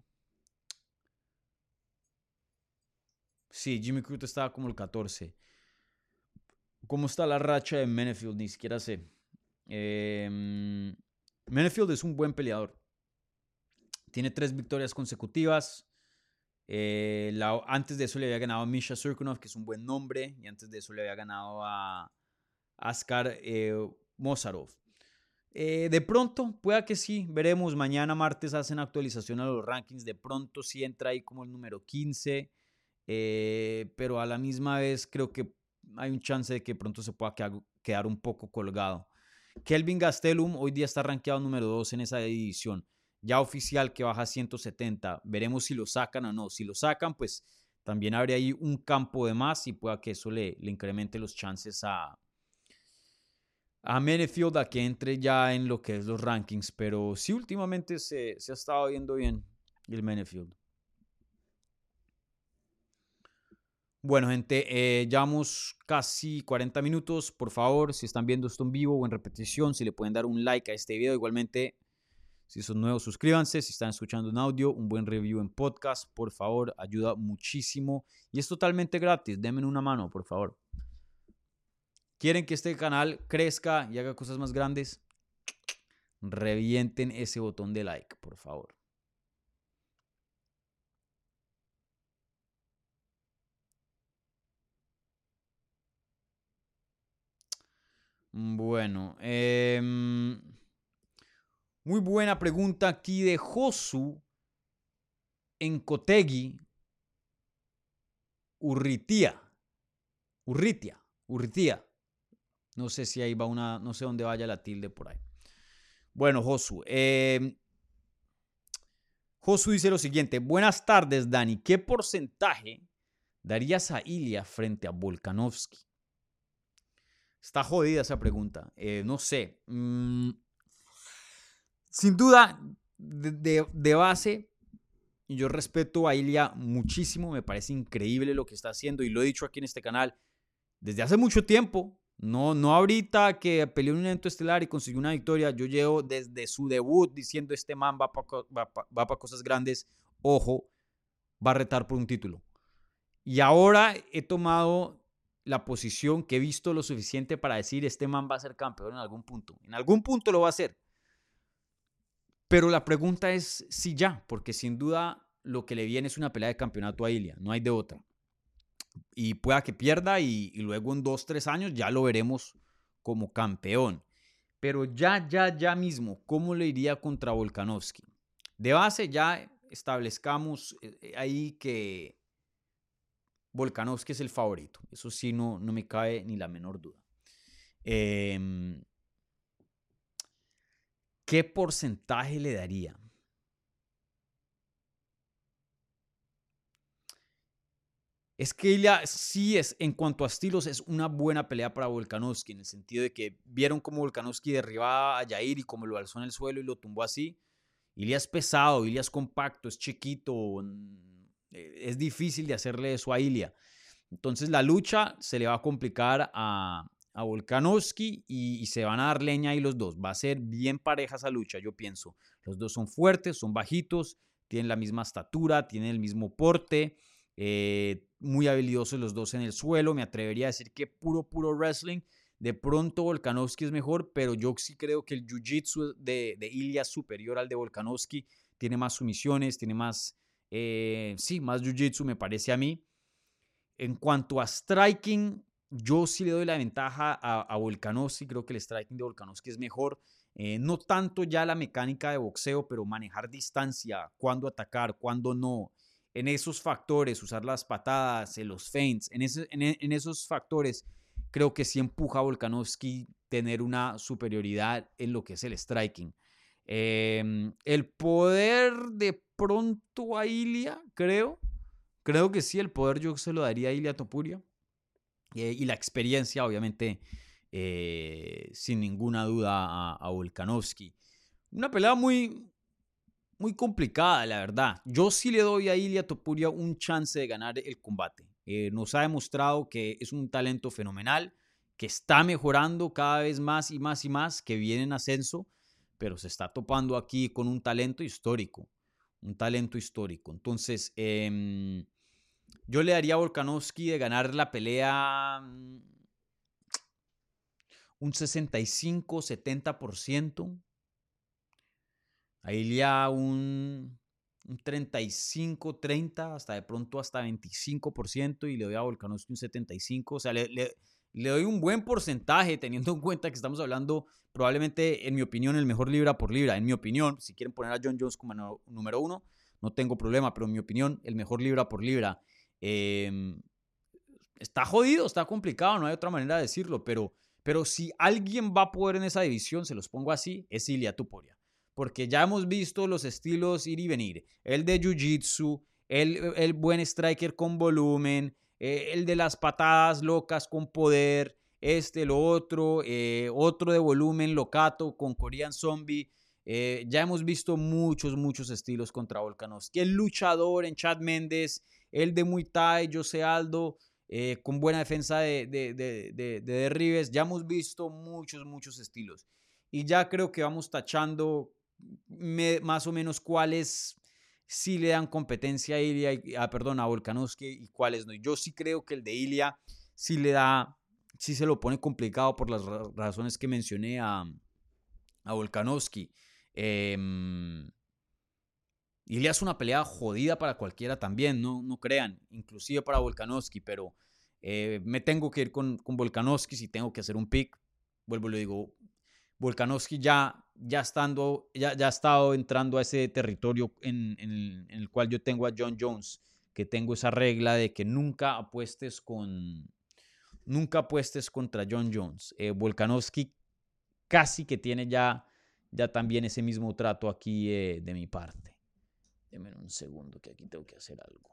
Sí, Jimmy Crude estaba como el 14. ¿Cómo está la racha de Menefield? Ni siquiera sé. Eh, Menefield es un buen peleador. Tiene tres victorias consecutivas. Eh, antes de eso le había ganado a Misha Surkunov, que es un buen nombre, y antes de eso le había ganado a Askar eh, Mozarov. Eh, de pronto, pueda que sí, veremos. Mañana martes hacen actualización a los rankings. De pronto sí entra ahí como el número 15, eh, pero a la misma vez creo que hay un chance de que pronto se pueda quedar, quedar un poco colgado. Kelvin Gastelum hoy día está rankeado número 2 en esa edición ya oficial que baja a 170. Veremos si lo sacan o no. Si lo sacan, pues también habría ahí un campo de más y pueda que eso le, incremente los chances a, a Menefield a que entre ya en lo que es los rankings. Pero sí, últimamente se, se ha estado viendo bien el Menefield. Bueno, gente, eh, llevamos casi 40 minutos. Por favor, si están viendo esto en vivo o en repetición, si le pueden dar un like a este video. Igualmente, si son nuevos, suscríbanse. Si están escuchando un audio, un buen review en podcast, por favor, ayuda muchísimo. Y es totalmente gratis. Denme una mano, por favor. ¿Quieren que este canal crezca y haga cosas más grandes? Revienten ese botón de like, por favor. Bueno, eh, Muy buena pregunta aquí de Josu en Cotegui, Urritia. Urritia. No sé si ahí va una, no sé dónde vaya la tilde por ahí. Bueno, Josu. Eh, Josu dice lo siguiente. Buenas tardes, Dani. ¿Qué porcentaje darías a Ilya frente a Volkanovski? Está jodida esa pregunta. Eh, no sé. Mm, sin duda, de, de, base, yo respeto a Ilya muchísimo. Me parece increíble lo que está haciendo y lo he dicho aquí en este canal desde hace mucho tiempo. No, no ahorita que peleó un evento estelar y consiguió una victoria. Yo llevo desde su debut diciendo este man va para cosas grandes. Ojo, va a retar por un título. Y ahora he tomado la posición que he visto lo suficiente para decir este man va a ser campeón en algún punto. En algún punto lo va a hacer. Pero la pregunta es si ya, porque sin duda lo que le viene es una pelea de campeonato a Ilia, no hay de otra y pueda que pierda y, luego en dos, tres años ya lo veremos como campeón. Pero ya, ya, ya mismo, ¿cómo le iría contra Volkanovski? De base ya establezcamos eh, eh, ahí que Volkanovski es el favorito. Eso sí, no, no me cabe ni la menor duda. Em, ¿Qué porcentaje le daría? Es que ella sí es, en cuanto a estilos, es una buena pelea para Volkanovski, en el sentido de que vieron cómo Volkanovski derribaba a Jair y cómo lo alzó en el suelo y lo tumbó así. Ilya es pesado, Ilya es compacto, es chiquito, eh, es difícil de hacerle eso a Ilya. Entonces la lucha se le va a complicar a, a Volkanovski y, y, se van a dar leña ahí los dos. Va a ser bien pareja esa lucha, yo pienso. Los dos son fuertes, son bajitos, tienen la misma estatura, tienen el mismo porte. Eh, muy habilidosos los dos en el suelo. Me atrevería a decir que puro, puro wrestling. De pronto Volkanovski es mejor, pero yo sí creo que el jiu-jitsu de, de Ilya es superior al de Volkanovski. Tiene más sumisiones, tiene más, eh, sí, más jiu-jitsu me parece a mí. En cuanto a striking, yo sí le doy la ventaja a, a Volkanovski. Creo que el striking de Volkanovski es mejor. Eh, no tanto ya la mecánica de boxeo, pero manejar distancia, cuándo atacar, cuándo no en esos factores, usar las patadas, los feints, en, en, esos factores, creo que sí empuja a Volkanovski tener una superioridad en lo que es el striking. Em, el poder de pronto a Ilia, creo. Creo que sí, el poder yo se lo daría a Ilia Topuria. Eh, y la experiencia, obviamente, eh, sin ninguna duda, a, a Volkanovski. Una pelea muy, muy complicada, la verdad. Yo sí le doy a Ilia Topuria un chance de ganar el combate. Eh, nos ha demostrado que es un talento fenomenal, que está mejorando cada vez más y más y más, que viene en ascenso, pero se está topando aquí con un talento histórico. Un talento histórico. Entonces, em, yo le daría a Volkanovski de ganar la pelea mm, un 65-70%. Ahí ya un, un 35, 30, hasta de pronto hasta 25% y le doy a Volkanovski un 75%. O sea, le, le, le, doy un buen porcentaje teniendo en cuenta que estamos hablando probablemente, en mi opinión, el mejor libra por libra. En mi opinión, si quieren poner a John Jones como número uno, no tengo problema, pero en mi opinión, el mejor libra por libra. Eh, está jodido, está complicado, no hay otra manera de decirlo, pero, pero si alguien va a poder en esa división, se los pongo así, es Ilia Tuporia porque ya hemos visto los estilos ir y venir. El de Jiu-Jitsu, el, el, buen striker con volumen, eh, el de las patadas locas con poder, este, lo otro, eh, otro de volumen locato con Korean Zombie. Eh, ya hemos visto muchos, muchos estilos contra Volkanovski. El luchador en Chad Méndez, el de Muay Thai, Jose Aldo, con buena defensa de, de, de, de, derribes. Ya hemos visto muchos, muchos estilos. Y ya creo que vamos tachando más o menos cuáles sí le dan competencia a Ilia, ah, perdón, a Volkanovski y cuáles no. Yo sí creo que el de Ilia sí le da, sí se lo pone complicado por las razones que mencioné a, a Volkanovski. Eh, Ilia es una pelea jodida para cualquiera también, no, no crean, inclusive para Volkanovski, pero eh, me tengo que ir con, con Volkanovski si tengo que hacer un pick. Vuelvo y le digo, Volkanovski ya ya estando, ya, ya ha estado entrando a ese territorio en, en el cual yo tengo a John Jones, que tengo esa regla de que nunca apuestes con, nunca apuestes contra John Jones. Eh, Volkanovski casi que tiene ya, ya también ese mismo trato aquí eh, de mi parte. Deme un segundo que aquí tengo que hacer algo.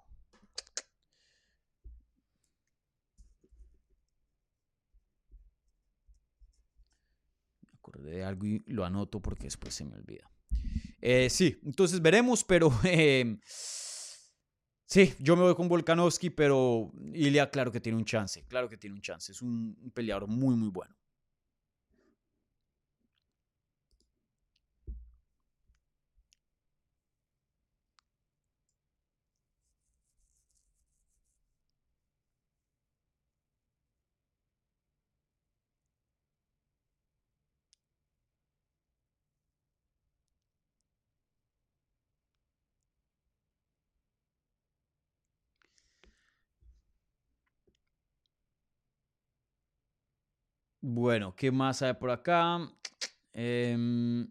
Me acordé de algo y lo anoto porque después se me olvida. Eh, sí, entonces veremos, pero em, Sí, yo me voy con Volkanovski, pero Ilya claro que tiene un chance, claro que tiene un chance. Es un, un peleador muy, muy bueno. Bueno, ¿qué más hay por acá? Em,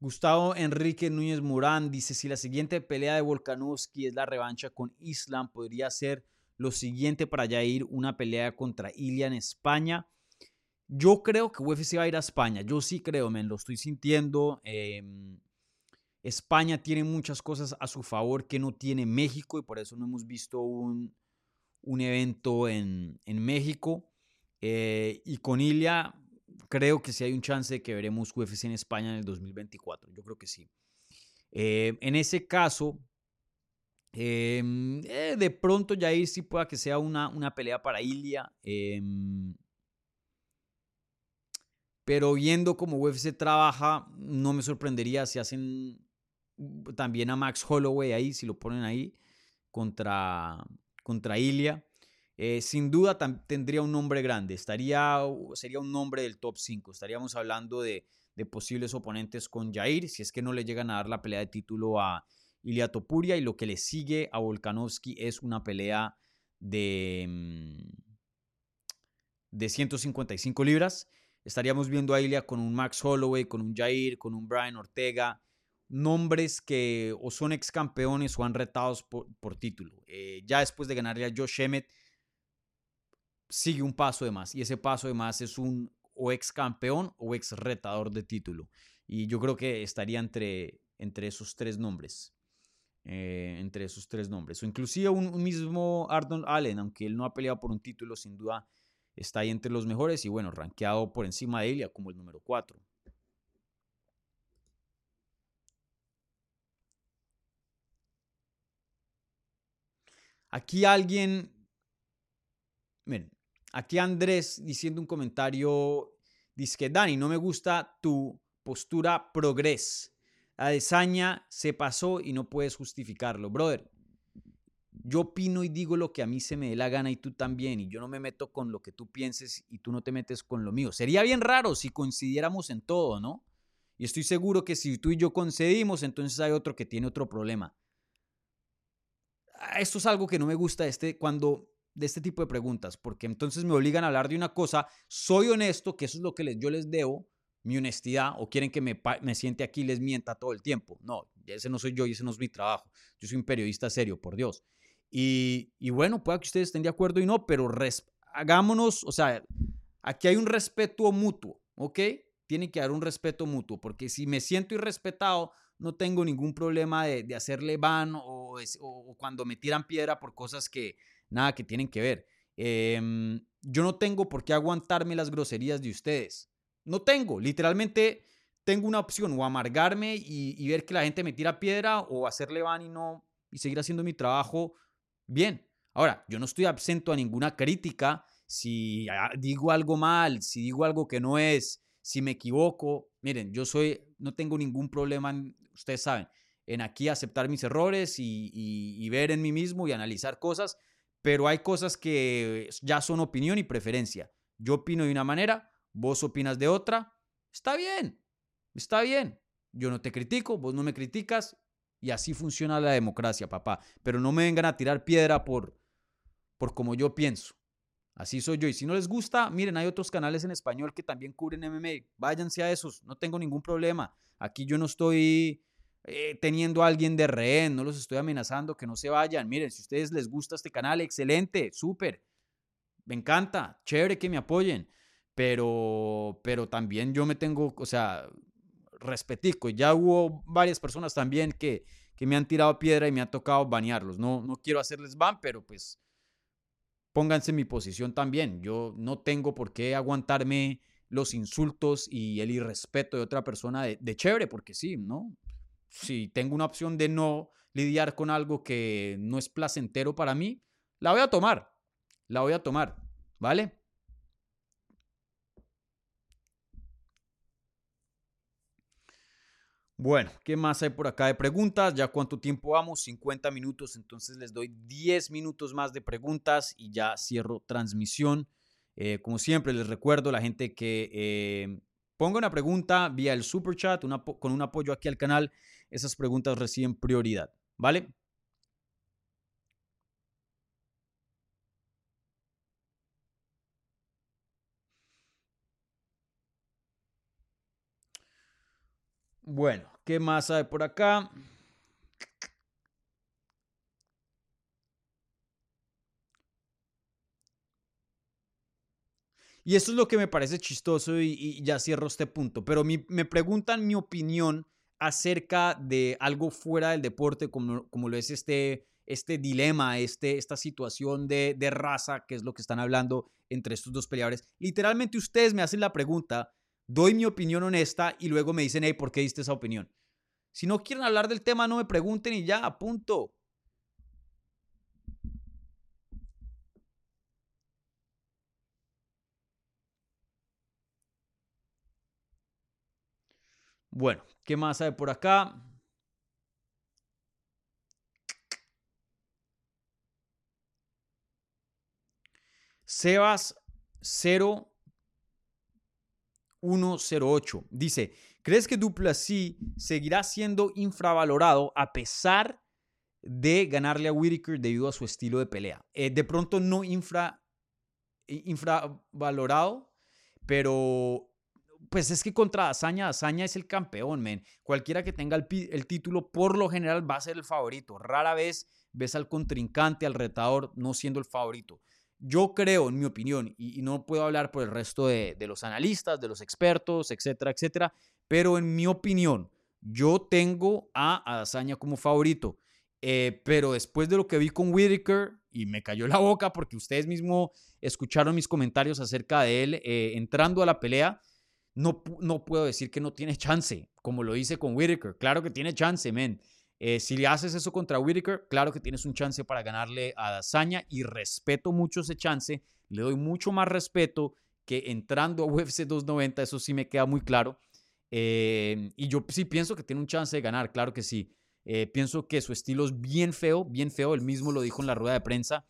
Gustavo Enrique Núñez Murán dice, si la siguiente pelea de Volkanovski es la revancha con Islam, podría ser lo siguiente para ya ir una pelea contra Ilia en España. Yo creo que UFC va a ir a España, yo sí creo, me lo estoy sintiendo. Em, España tiene muchas cosas a su favor que no tiene México y por eso no hemos visto un, evento en, México. Eh, y con Ilia creo que sí hay un chance de que veremos UFC en España en el 2024. Yo creo que sí. Eh, en ese caso, em, eh, de pronto ya ahí sí pueda que sea una, una pelea para Ilia. Em, pero viendo cómo UFC trabaja, no me sorprendería si hacen también a Max Holloway ahí, si lo ponen ahí, contra, contra Ilia. Eh, sin duda tendría un nombre grande, estaría, sería un nombre del top 5. Estaríamos hablando de, posibles oponentes con Jair, si es que no le llegan a dar la pelea de título a Ilia Topuria. Y lo que le sigue a Volkanovski es una pelea de, mm, de 155 libras. Estaríamos viendo a Ilia con un Max Holloway, con un Jair, con un Brian Ortega, nombres que o son ex campeones o han retados por, título. Eh, ya después de ganarle a Josh Emmett, sigue un paso de más. Y ese paso de más es un o ex campeón o ex retador de título. Y yo creo que estaría entre, entre esos tres nombres. Eh, entre esos tres nombres. O inclusive un, mismo Arnold Allen, aunque él no ha peleado por un título, sin duda está ahí entre los mejores y bueno, rankeado por encima de Elia como el número 4. Aquí alguien, miren, aquí Andrés diciendo un comentario, dice que Dani, no me gusta tu postura progres. La desaña se pasó y no puedes justificarlo. Brother, yo opino y digo lo que a mí se me dé la gana y tú también, y yo no me meto con lo que tú pienses y tú no te metes con lo mío. Sería bien raro si coincidiéramos en todo, ¿no? Y estoy seguro que si tú y yo concedimos, entonces hay otro que tiene otro problema esto es algo que no me gusta este, cuando de este tipo de preguntas, porque entonces me obligan a hablar de una cosa, soy honesto, que eso es lo que les, yo les debo, mi honestidad, o quieren que me, me siente aquí y les mienta todo el tiempo. No, ese no soy yo y ese no es mi trabajo. Yo soy un periodista serio, por Dios. Y, y bueno, puede que ustedes estén de acuerdo y no, pero hagámonos, o sea, aquí hay un respeto mutuo, ¿ok? Tiene que haber un respeto mutuo, porque si me siento irrespetado, no tengo ningún problema de, hacerle van o, cuando me tiran piedra por cosas que nada que tienen que ver. Em, yo no tengo por qué aguantarme las groserías de ustedes. No tengo, literalmente tengo una opción o amargarme y, ver que la gente me tira piedra o hacerle van y no y seguir haciendo mi trabajo bien. Ahora, yo no estoy absento a ninguna crítica. Si digo algo mal, si digo algo que no es, si me equivoco, miren, yo soy, no tengo ningún problema ustedes saben, en aquí aceptar mis errores y, ver en mí mismo y analizar cosas, pero hay cosas que ya son opinión y preferencia. Yo opino de una manera, vos opinas de otra, está bien, está bien. Yo no te critico, vos no me criticas, Y así funciona la democracia, papá. Pero no me vengan a tirar piedra por, por como yo pienso. Así soy yo. Y si no les gusta, miren, hay otros canales en español que también cubren MMA. Váyanse a esos, no tengo ningún problema. Aquí yo no estoy eh, teniendo a alguien de rehén, no los estoy amenazando que no se vayan. Miren, si a ustedes les gusta este canal, excelente, súper. Me encanta, chévere que me apoyen. Pero, pero también yo me tengo, o sea, respetico. Ya hubo varias personas también que, que me han tirado piedra y me ha tocado banearlos. No, no quiero hacerles ban, pero pues pónganse en mi posición también. Yo no tengo por qué aguantarme los insultos y el irrespeto de otra persona de, chévere, porque sí, ¿no? Si tengo una opción de no lidiar con algo que no es placentero para mí, la voy a tomar, la voy a tomar, ¿vale? Bueno, ¿qué más hay por acá de preguntas? ¿Ya cuánto tiempo vamos? 50 minutos, entonces les doy 10 minutos más de preguntas y ya cierro transmisión. Eh, como siempre, les recuerdo la gente que eh, ponga una pregunta vía el super chat con un apoyo aquí al canal. Esas preguntas reciben prioridad, ¿vale? Bueno, ¿qué más hay por acá? Y esto es lo que me parece chistoso y, ya cierro este punto, pero me preguntan mi opinión acerca de algo fuera del deporte, como, como lo es este, este dilema, este, esta situación de, de raza, que es lo que están hablando entre estos dos peleadores. Literalmente ustedes me hacen la pregunta doy mi opinión honesta y luego me dicen, hey, ¿por qué diste esa opinión? Si no quieren hablar del tema, no me pregunten y ya, punto. Bueno, ¿qué más hay por acá? Sebas 0 108. Dice, ¿crees que Duplessis seguirá siendo infravalorado a pesar de ganarle a Whitaker debido a su estilo de pelea? Eh, de pronto no infra, infravalorado, pero pues es que contra Azaña, Azaña es el campeón, men. Cualquiera que tenga el, el, título, por lo general va a ser el favorito. Rara vez ves al contrincante, al retador, no siendo el favorito. Yo creo, en mi opinión, y, no puedo hablar por el resto de, los analistas, de los expertos, etcétera, etcétera, pero en mi opinión, yo tengo a Adesanya como favorito. Eh, pero después de lo que vi con Whitaker, y me cayó la boca porque ustedes mismos escucharon mis comentarios acerca de él eh, entrando a la pelea, no, no puedo decir que no tiene chance, como lo hice con Whitaker. Claro que tiene chance, men. Eh, si le haces eso contra Whitaker, claro que tienes un chance para ganarle a Dazaña y respeto mucho ese chance. Le doy mucho más respeto que entrando a UFC 290, eso sí me queda muy claro. Eh, y yo sí pienso que tiene un chance de ganar, claro que sí. Eh, pienso que su estilo es bien feo, bien feo. Él mismo lo dijo en la rueda de prensa,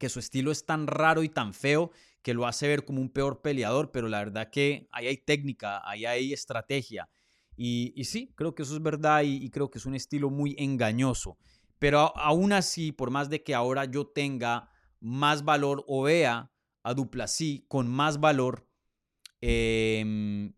que su estilo es tan raro y tan feo que lo hace ver como un peor peleador, pero la verdad que ahí hay técnica, ahí hay estrategia. Y, sí, creo que eso es verdad y, creo que es un estilo muy engañoso. Pero aún así, por más de que ahora yo tenga más valor o vea a Duplasí con más valor, em,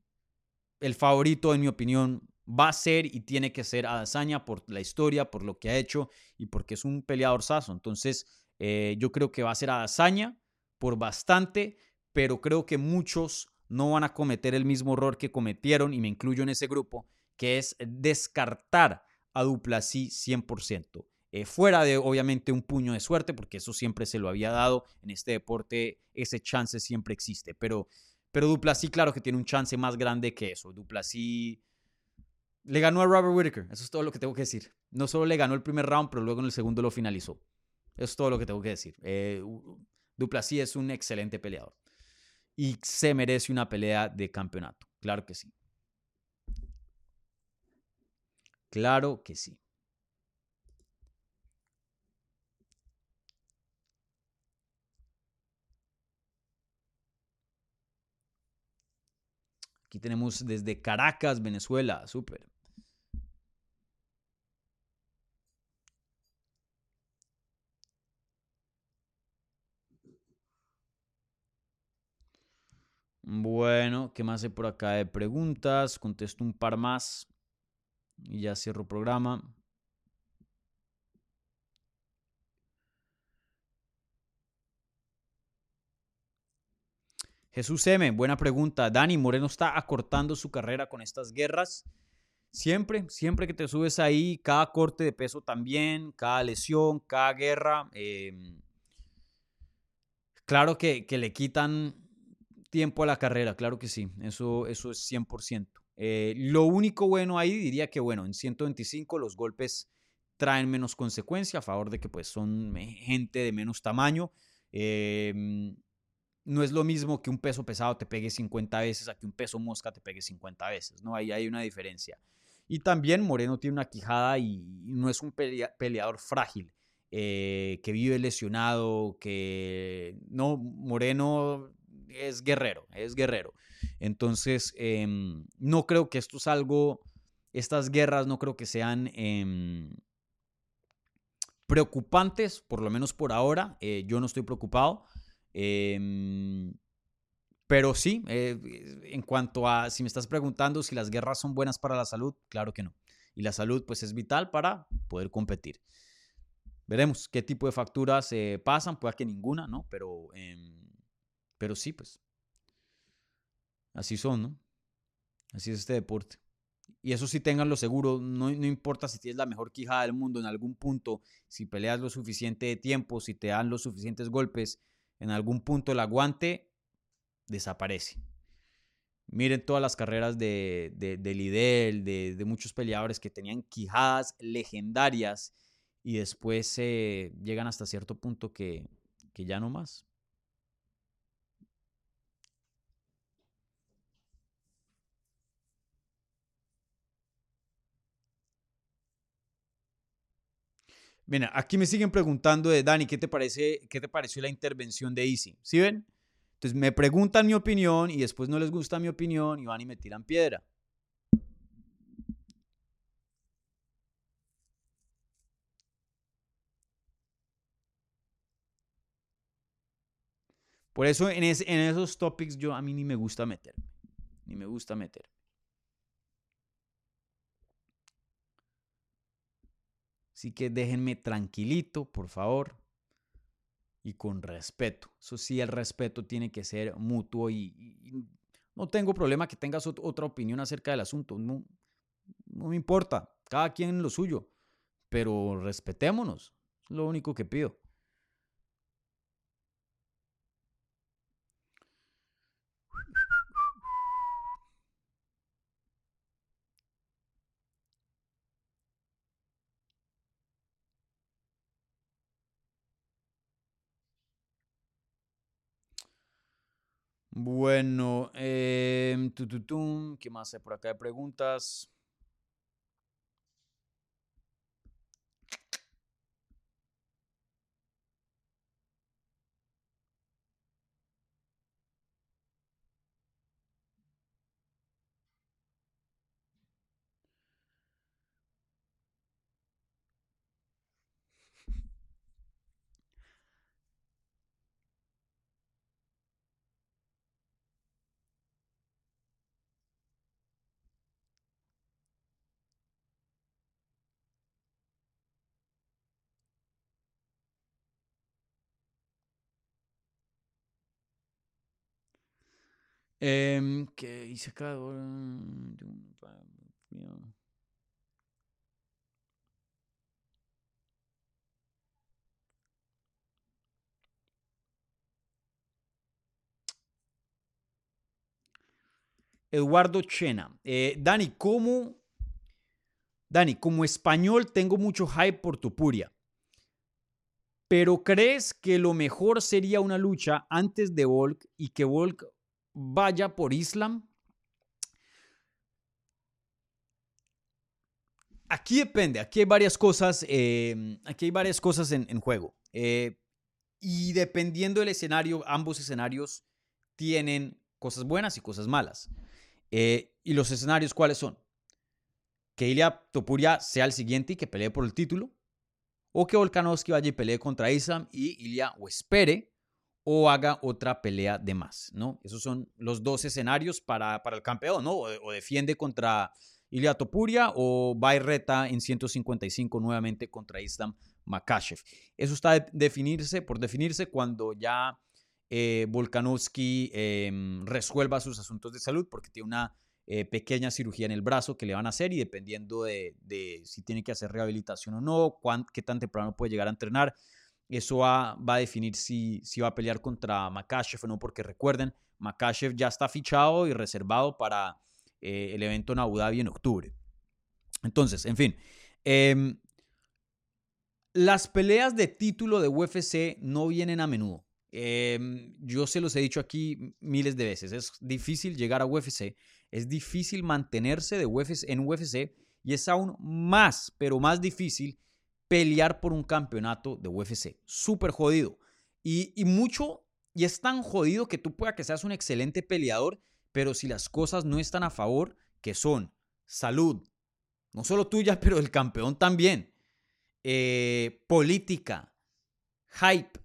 el favorito, en mi opinión, va a ser y tiene que ser Adesanya por la historia, por lo que ha hecho y porque es un peleador saso. Entonces, eh, yo creo que va a ser Adesanya por bastante, pero creo que muchos no van a cometer el mismo error que cometieron, y me incluyo en ese grupo, que es descartar a Duplasí 100%. Eh, fuera de, obviamente, un puño de suerte, porque eso siempre se lo había dado. En este deporte ese chance siempre existe. Pero, pero Duplasí, claro que tiene un chance más grande que eso. Duplasí le ganó a Robert Whitaker. Eso es todo lo que tengo que decir. No solo le ganó el primer round, pero luego en el segundo lo finalizó. Eso es todo lo que tengo que decir. Eh, Duplasí es un excelente peleador y se merece una pelea de campeonato. Claro que sí. Claro que sí. Aquí tenemos desde Caracas, Venezuela. Súper. Bueno, ¿qué más hay por acá de preguntas? Contesto un par más y ya cierro programa. Jesús M, buena pregunta. Dani, Moreno está acortando su carrera con estas guerras. Siempre, siempre que te subes ahí, cada corte de peso también, cada lesión, cada guerra, em, claro que, le quitan tiempo a la carrera, claro que sí, eso, eso es 100%. Eh, lo único bueno ahí diría que, bueno, en 125 los golpes traen menos consecuencia a favor de que pues son eh, gente de menos tamaño. Em, no es lo mismo que un peso pesado te pegue 50 veces a que un peso mosca te pegue 50 veces, ¿no? Ahí hay una diferencia. Y también Moreno tiene una quijada y no es un peleador frágil, eh, que vive lesionado, que no, Moreno es guerrero, es guerrero. Entonces, em, no creo que esto es algo, estas guerras no creo que sean em, preocupantes, por lo menos por ahora. Eh, yo no estoy preocupado. Em, pero sí, eh, en cuanto a si me estás preguntando si las guerras son buenas para la salud, claro que no. Y la salud pues es vital para poder competir. Veremos qué tipo de facturas eh, pasan, puede que ninguna, ¿no? Pero, pero sí, pues. Así son, ¿no? Así es este deporte. Y eso sí, tenganlo seguro, no, no importa si tienes la mejor quijada del mundo en algún punto, si peleas lo suficiente de tiempo, si te dan los suficientes golpes, en algún punto el aguante desaparece. Miren todas las carreras de, de, de Lidl, de, muchos peleadores que tenían quijadas legendarias y después eh, llegan hasta cierto punto que, que ya no más. Mira, aquí me siguen preguntando de Dani, ¿qué te parece, qué te pareció la intervención de Easy? ¿Sí ven? Entonces me preguntan mi opinión y después no les gusta mi opinión y van y me tiran piedra. Por eso en, esos topics yo a mí ni me gusta meterme. Ni me gusta meterme. Así que déjenme tranquilito, por favor y con respeto. Eso sí, el respeto tiene que ser mutuo y, no tengo problema que tengas otra opinión acerca del asunto. No, no me importa, cada quien lo suyo, pero respetémonos. Es lo único que pido. Bueno, eh, ¿qué más hay por acá de preguntas? Eh, ¿Qué hice acá? Eduardo Chena. Eh, Dani, ¿cómo? Dani, como español tengo mucho hype por Tupuria. Pero ¿crees que lo mejor sería una lucha antes de Volk y que Volk vaya por Islam. Aquí depende, aquí hay varias cosas, em, aquí hay varias cosas en, juego. Eh, y dependiendo del escenario, ambos escenarios tienen cosas buenas y cosas malas. Eh, ¿Y los escenarios cuáles son? Que Ilya Topuria sea el siguiente y que pelee por el título. O que Volkanovski vaya y pelee contra Islam y Ilya o espere o haga otra pelea de más, ¿no? Esos son los dos escenarios para, para el campeón, ¿no? O, defiende contra Ilia Topuria o va y reta en 155 nuevamente contra Islam Makashev. Eso está definirse, por definirse cuando ya eh, Volkanovski em, resuelva sus asuntos de salud porque tiene una eh, pequeña cirugía en el brazo que le van a hacer y dependiendo de, si tiene que hacer rehabilitación o no, qué tan temprano puede llegar a entrenar, eso va, a definir si, si, va a pelear contra Makashev o no, porque recuerden, Makashev ya está fichado y reservado para eh, el evento en Abu Dhabi en octubre. Entonces, en fin, em, las peleas de título de UFC no vienen a menudo. Em, yo se los he dicho aquí miles de veces. Es difícil llegar a UFC, es difícil mantenerse de UFC, en UFC y es aún más, pero más difícil pelear por un campeonato de UFC. Súper jodido. Y, y, mucho, y es tan jodido que tú pueda que seas un excelente peleador, pero si las cosas no están a favor, que son salud, no solo tuya, pero del campeón también, eh, política, hype,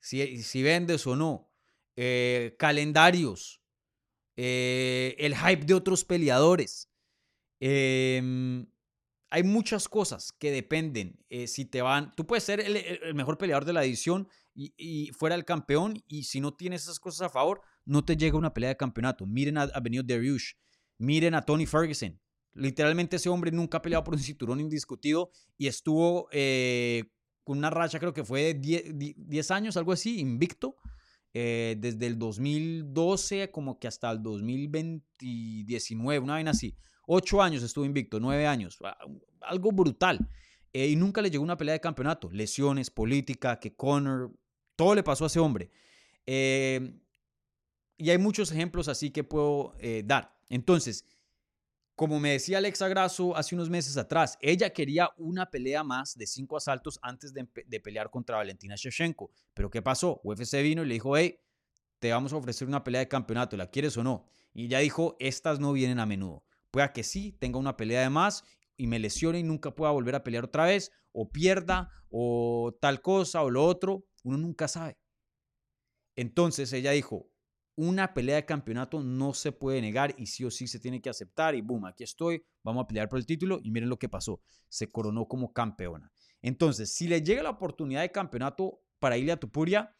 si, vendes o no, eh, calendarios, eh, el hype de otros peleadores. Em, hay muchas cosas que dependen. Eh, si te van, tú puedes ser el, mejor peleador de la edición y, fuera el campeón, y si no tienes esas cosas a favor, no te llega una pelea de campeonato. Miren a, a Benio Dariush, miren a Tony Ferguson. Literalmente ese hombre nunca ha peleado por un cinturón indiscutido y estuvo con una racha, creo que fue de 10, años, algo así, invicto. Eh, desde el 2012 como que hasta el 2019, una vaina así. Ocho años estuvo invicto, nueve años, algo brutal. Eh, y nunca le llegó una pelea de campeonato. Lesiones, política, que Conor, todo le pasó a ese hombre. Eh, y hay muchos ejemplos así que puedo dar. Entonces, como me decía Alexa Grasso hace unos meses atrás, ella quería una pelea más de cinco asaltos antes de, pelear contra Valentina Shevchenko. Pero ¿qué pasó? UFC vino y le dijo, hey, te vamos a ofrecer una pelea de campeonato, ¿la quieres o no? Y ella dijo, estas no vienen a menudo. Pueda que sí, tenga una pelea de más y me lesione y nunca pueda volver a pelear otra vez, o pierda, o tal cosa, o lo otro. Uno nunca sabe. Entonces ella dijo, una pelea de campeonato no se puede negar y sí o sí se tiene que aceptar y boom, aquí estoy, vamos a pelear por el título y miren lo que pasó, se coronó como campeona. Entonces, si le llega la oportunidad de campeonato para irle a Tupuria,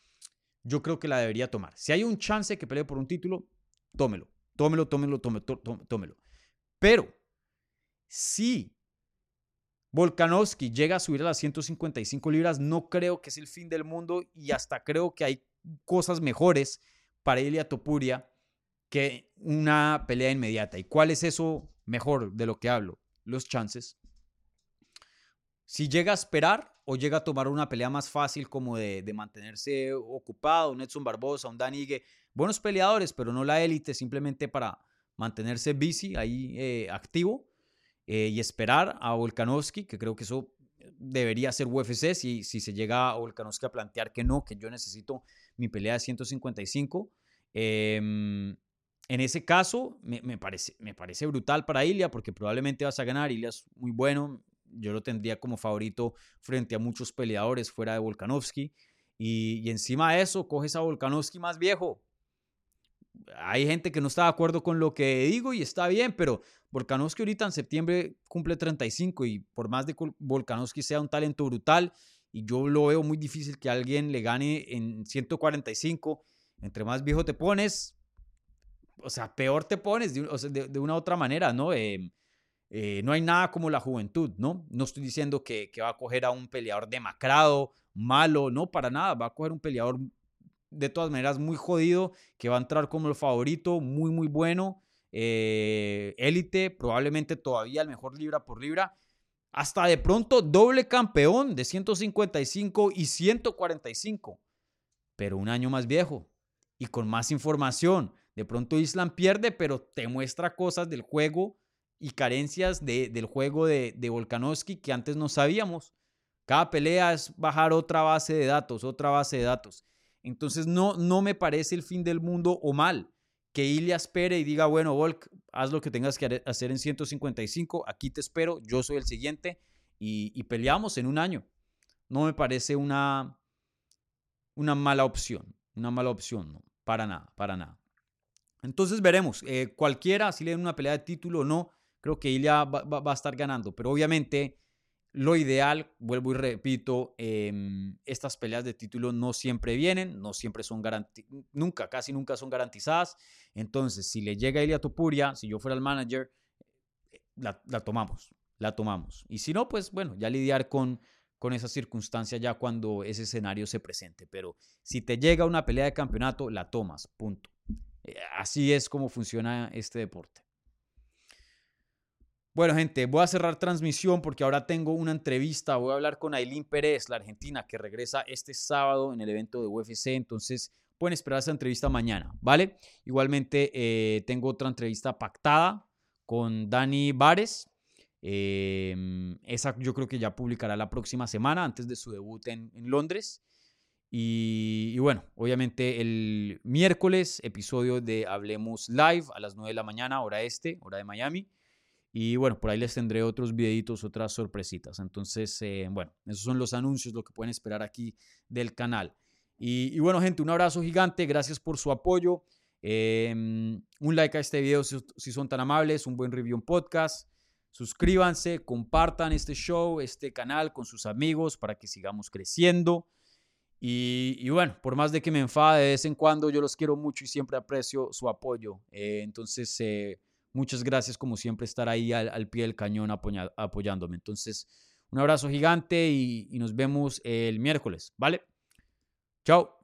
yo creo que la debería tomar. Si hay un chance que pelee por un título, tómelo, tómelo, tómelo, tómelo, tómelo. Pero si Volkanovski llega a subir a las 155 libras, no creo que es el fin del mundo y hasta creo que hay cosas mejores para Ilia Topuria que una pelea inmediata. ¿Y cuál es eso mejor de lo que hablo? Los chances. Si llega a esperar o llega a tomar una pelea más fácil como de, mantenerse ocupado, un Edson Barbosa, un Danigue, buenos peleadores, pero no la élite, simplemente para mantenerse busy, ahí eh, activo, eh, y esperar a Volkanovski, que creo que eso debería ser UFC si, si se llega a Volkanovski a plantear que no, que yo necesito mi pelea de 155. Em, en ese caso, me, parece, me parece brutal para Ilia porque probablemente vas a ganar. Ilia es muy bueno. Yo lo tendría como favorito frente a muchos peleadores fuera de Volkanovski. Y, y encima de eso, coges a Volkanovski más viejo. Hay gente que no está de acuerdo con lo que digo y está bien, pero Volkanovski ahorita en septiembre cumple 35 y por más de que Volkanovski sea un talento brutal, y yo lo veo muy difícil que alguien le gane en 145. Entre más viejo te pones, o sea, peor te pones de, una otra manera, ¿no? Em, eh, no hay nada como la juventud, ¿no? No estoy diciendo que, que, va a coger a un peleador demacrado, malo, no, para nada. Va a coger un peleador de todas maneras muy jodido, que va a entrar como el favorito, muy, muy bueno. Eh, élite, probablemente todavía el mejor libra por libra hasta de pronto doble campeón de 155 y 145, pero un año más viejo y con más información. De pronto Islam pierde, pero te muestra cosas del juego y carencias del juego de, de Volkanovski que antes no sabíamos. Cada pelea es bajar otra base de datos, otra base de datos. Entonces no, no me parece el fin del mundo o mal que Ilya espere y diga, bueno, Volk, haz lo que tengas que hacer en 155, aquí te espero, yo soy el siguiente y, peleamos en un año. No me parece una, una mala opción. una mala opción, no, para nada, para nada. Entonces veremos, eh, cualquiera, si le den una pelea de título o no, creo que Ilya va, va, a estar ganando, pero obviamente lo ideal, vuelvo y repito, em, estas peleas de título no siempre vienen, no siempre son garantizadas, nunca, casi nunca son garantizadas. Entonces, si le llega a Ilia Topuria, si yo fuera el manager, la, tomamos, la tomamos. Y si no, pues bueno, ya lidiar con, con esa circunstancia ya cuando ese escenario se presente. Pero si te llega una pelea de campeonato, la tomas, punto. Eh, así es como funciona este deporte. Bueno, gente, voy a cerrar transmisión porque ahora tengo una entrevista. Voy a hablar con Aileen Pérez, la argentina, que regresa este sábado en el evento de UFC. Entonces, pueden esperar esa entrevista mañana, ¿vale? Igualmente, eh, tengo otra entrevista pactada con Dani Vares. Em, esa yo creo que ya publicará la próxima semana, antes de su debut en, Londres. Y, y, bueno, obviamente el miércoles, episodio de Hablemos Live a las 9 de la mañana, hora este, hora de Miami. Y bueno, por ahí les tendré otros videitos, otras sorpresitas. Entonces, eh, bueno, esos son los anuncios, lo que pueden esperar aquí del canal. Y, bueno, gente, un abrazo gigante. Gracias por su apoyo. Em, un like a este video si, si, son tan amables. Un buen review en podcast. Suscríbanse, compartan este show, este canal con sus amigos para que sigamos creciendo. Y, bueno, por más de que me enfade de vez en cuando, yo los quiero mucho y siempre aprecio su apoyo. Eh, entonces, eh, Muchas gracias, como siempre, estar ahí al, pie del cañón apoyándome. Entonces, un abrazo gigante y, y nos vemos el miércoles, ¿vale? Chao.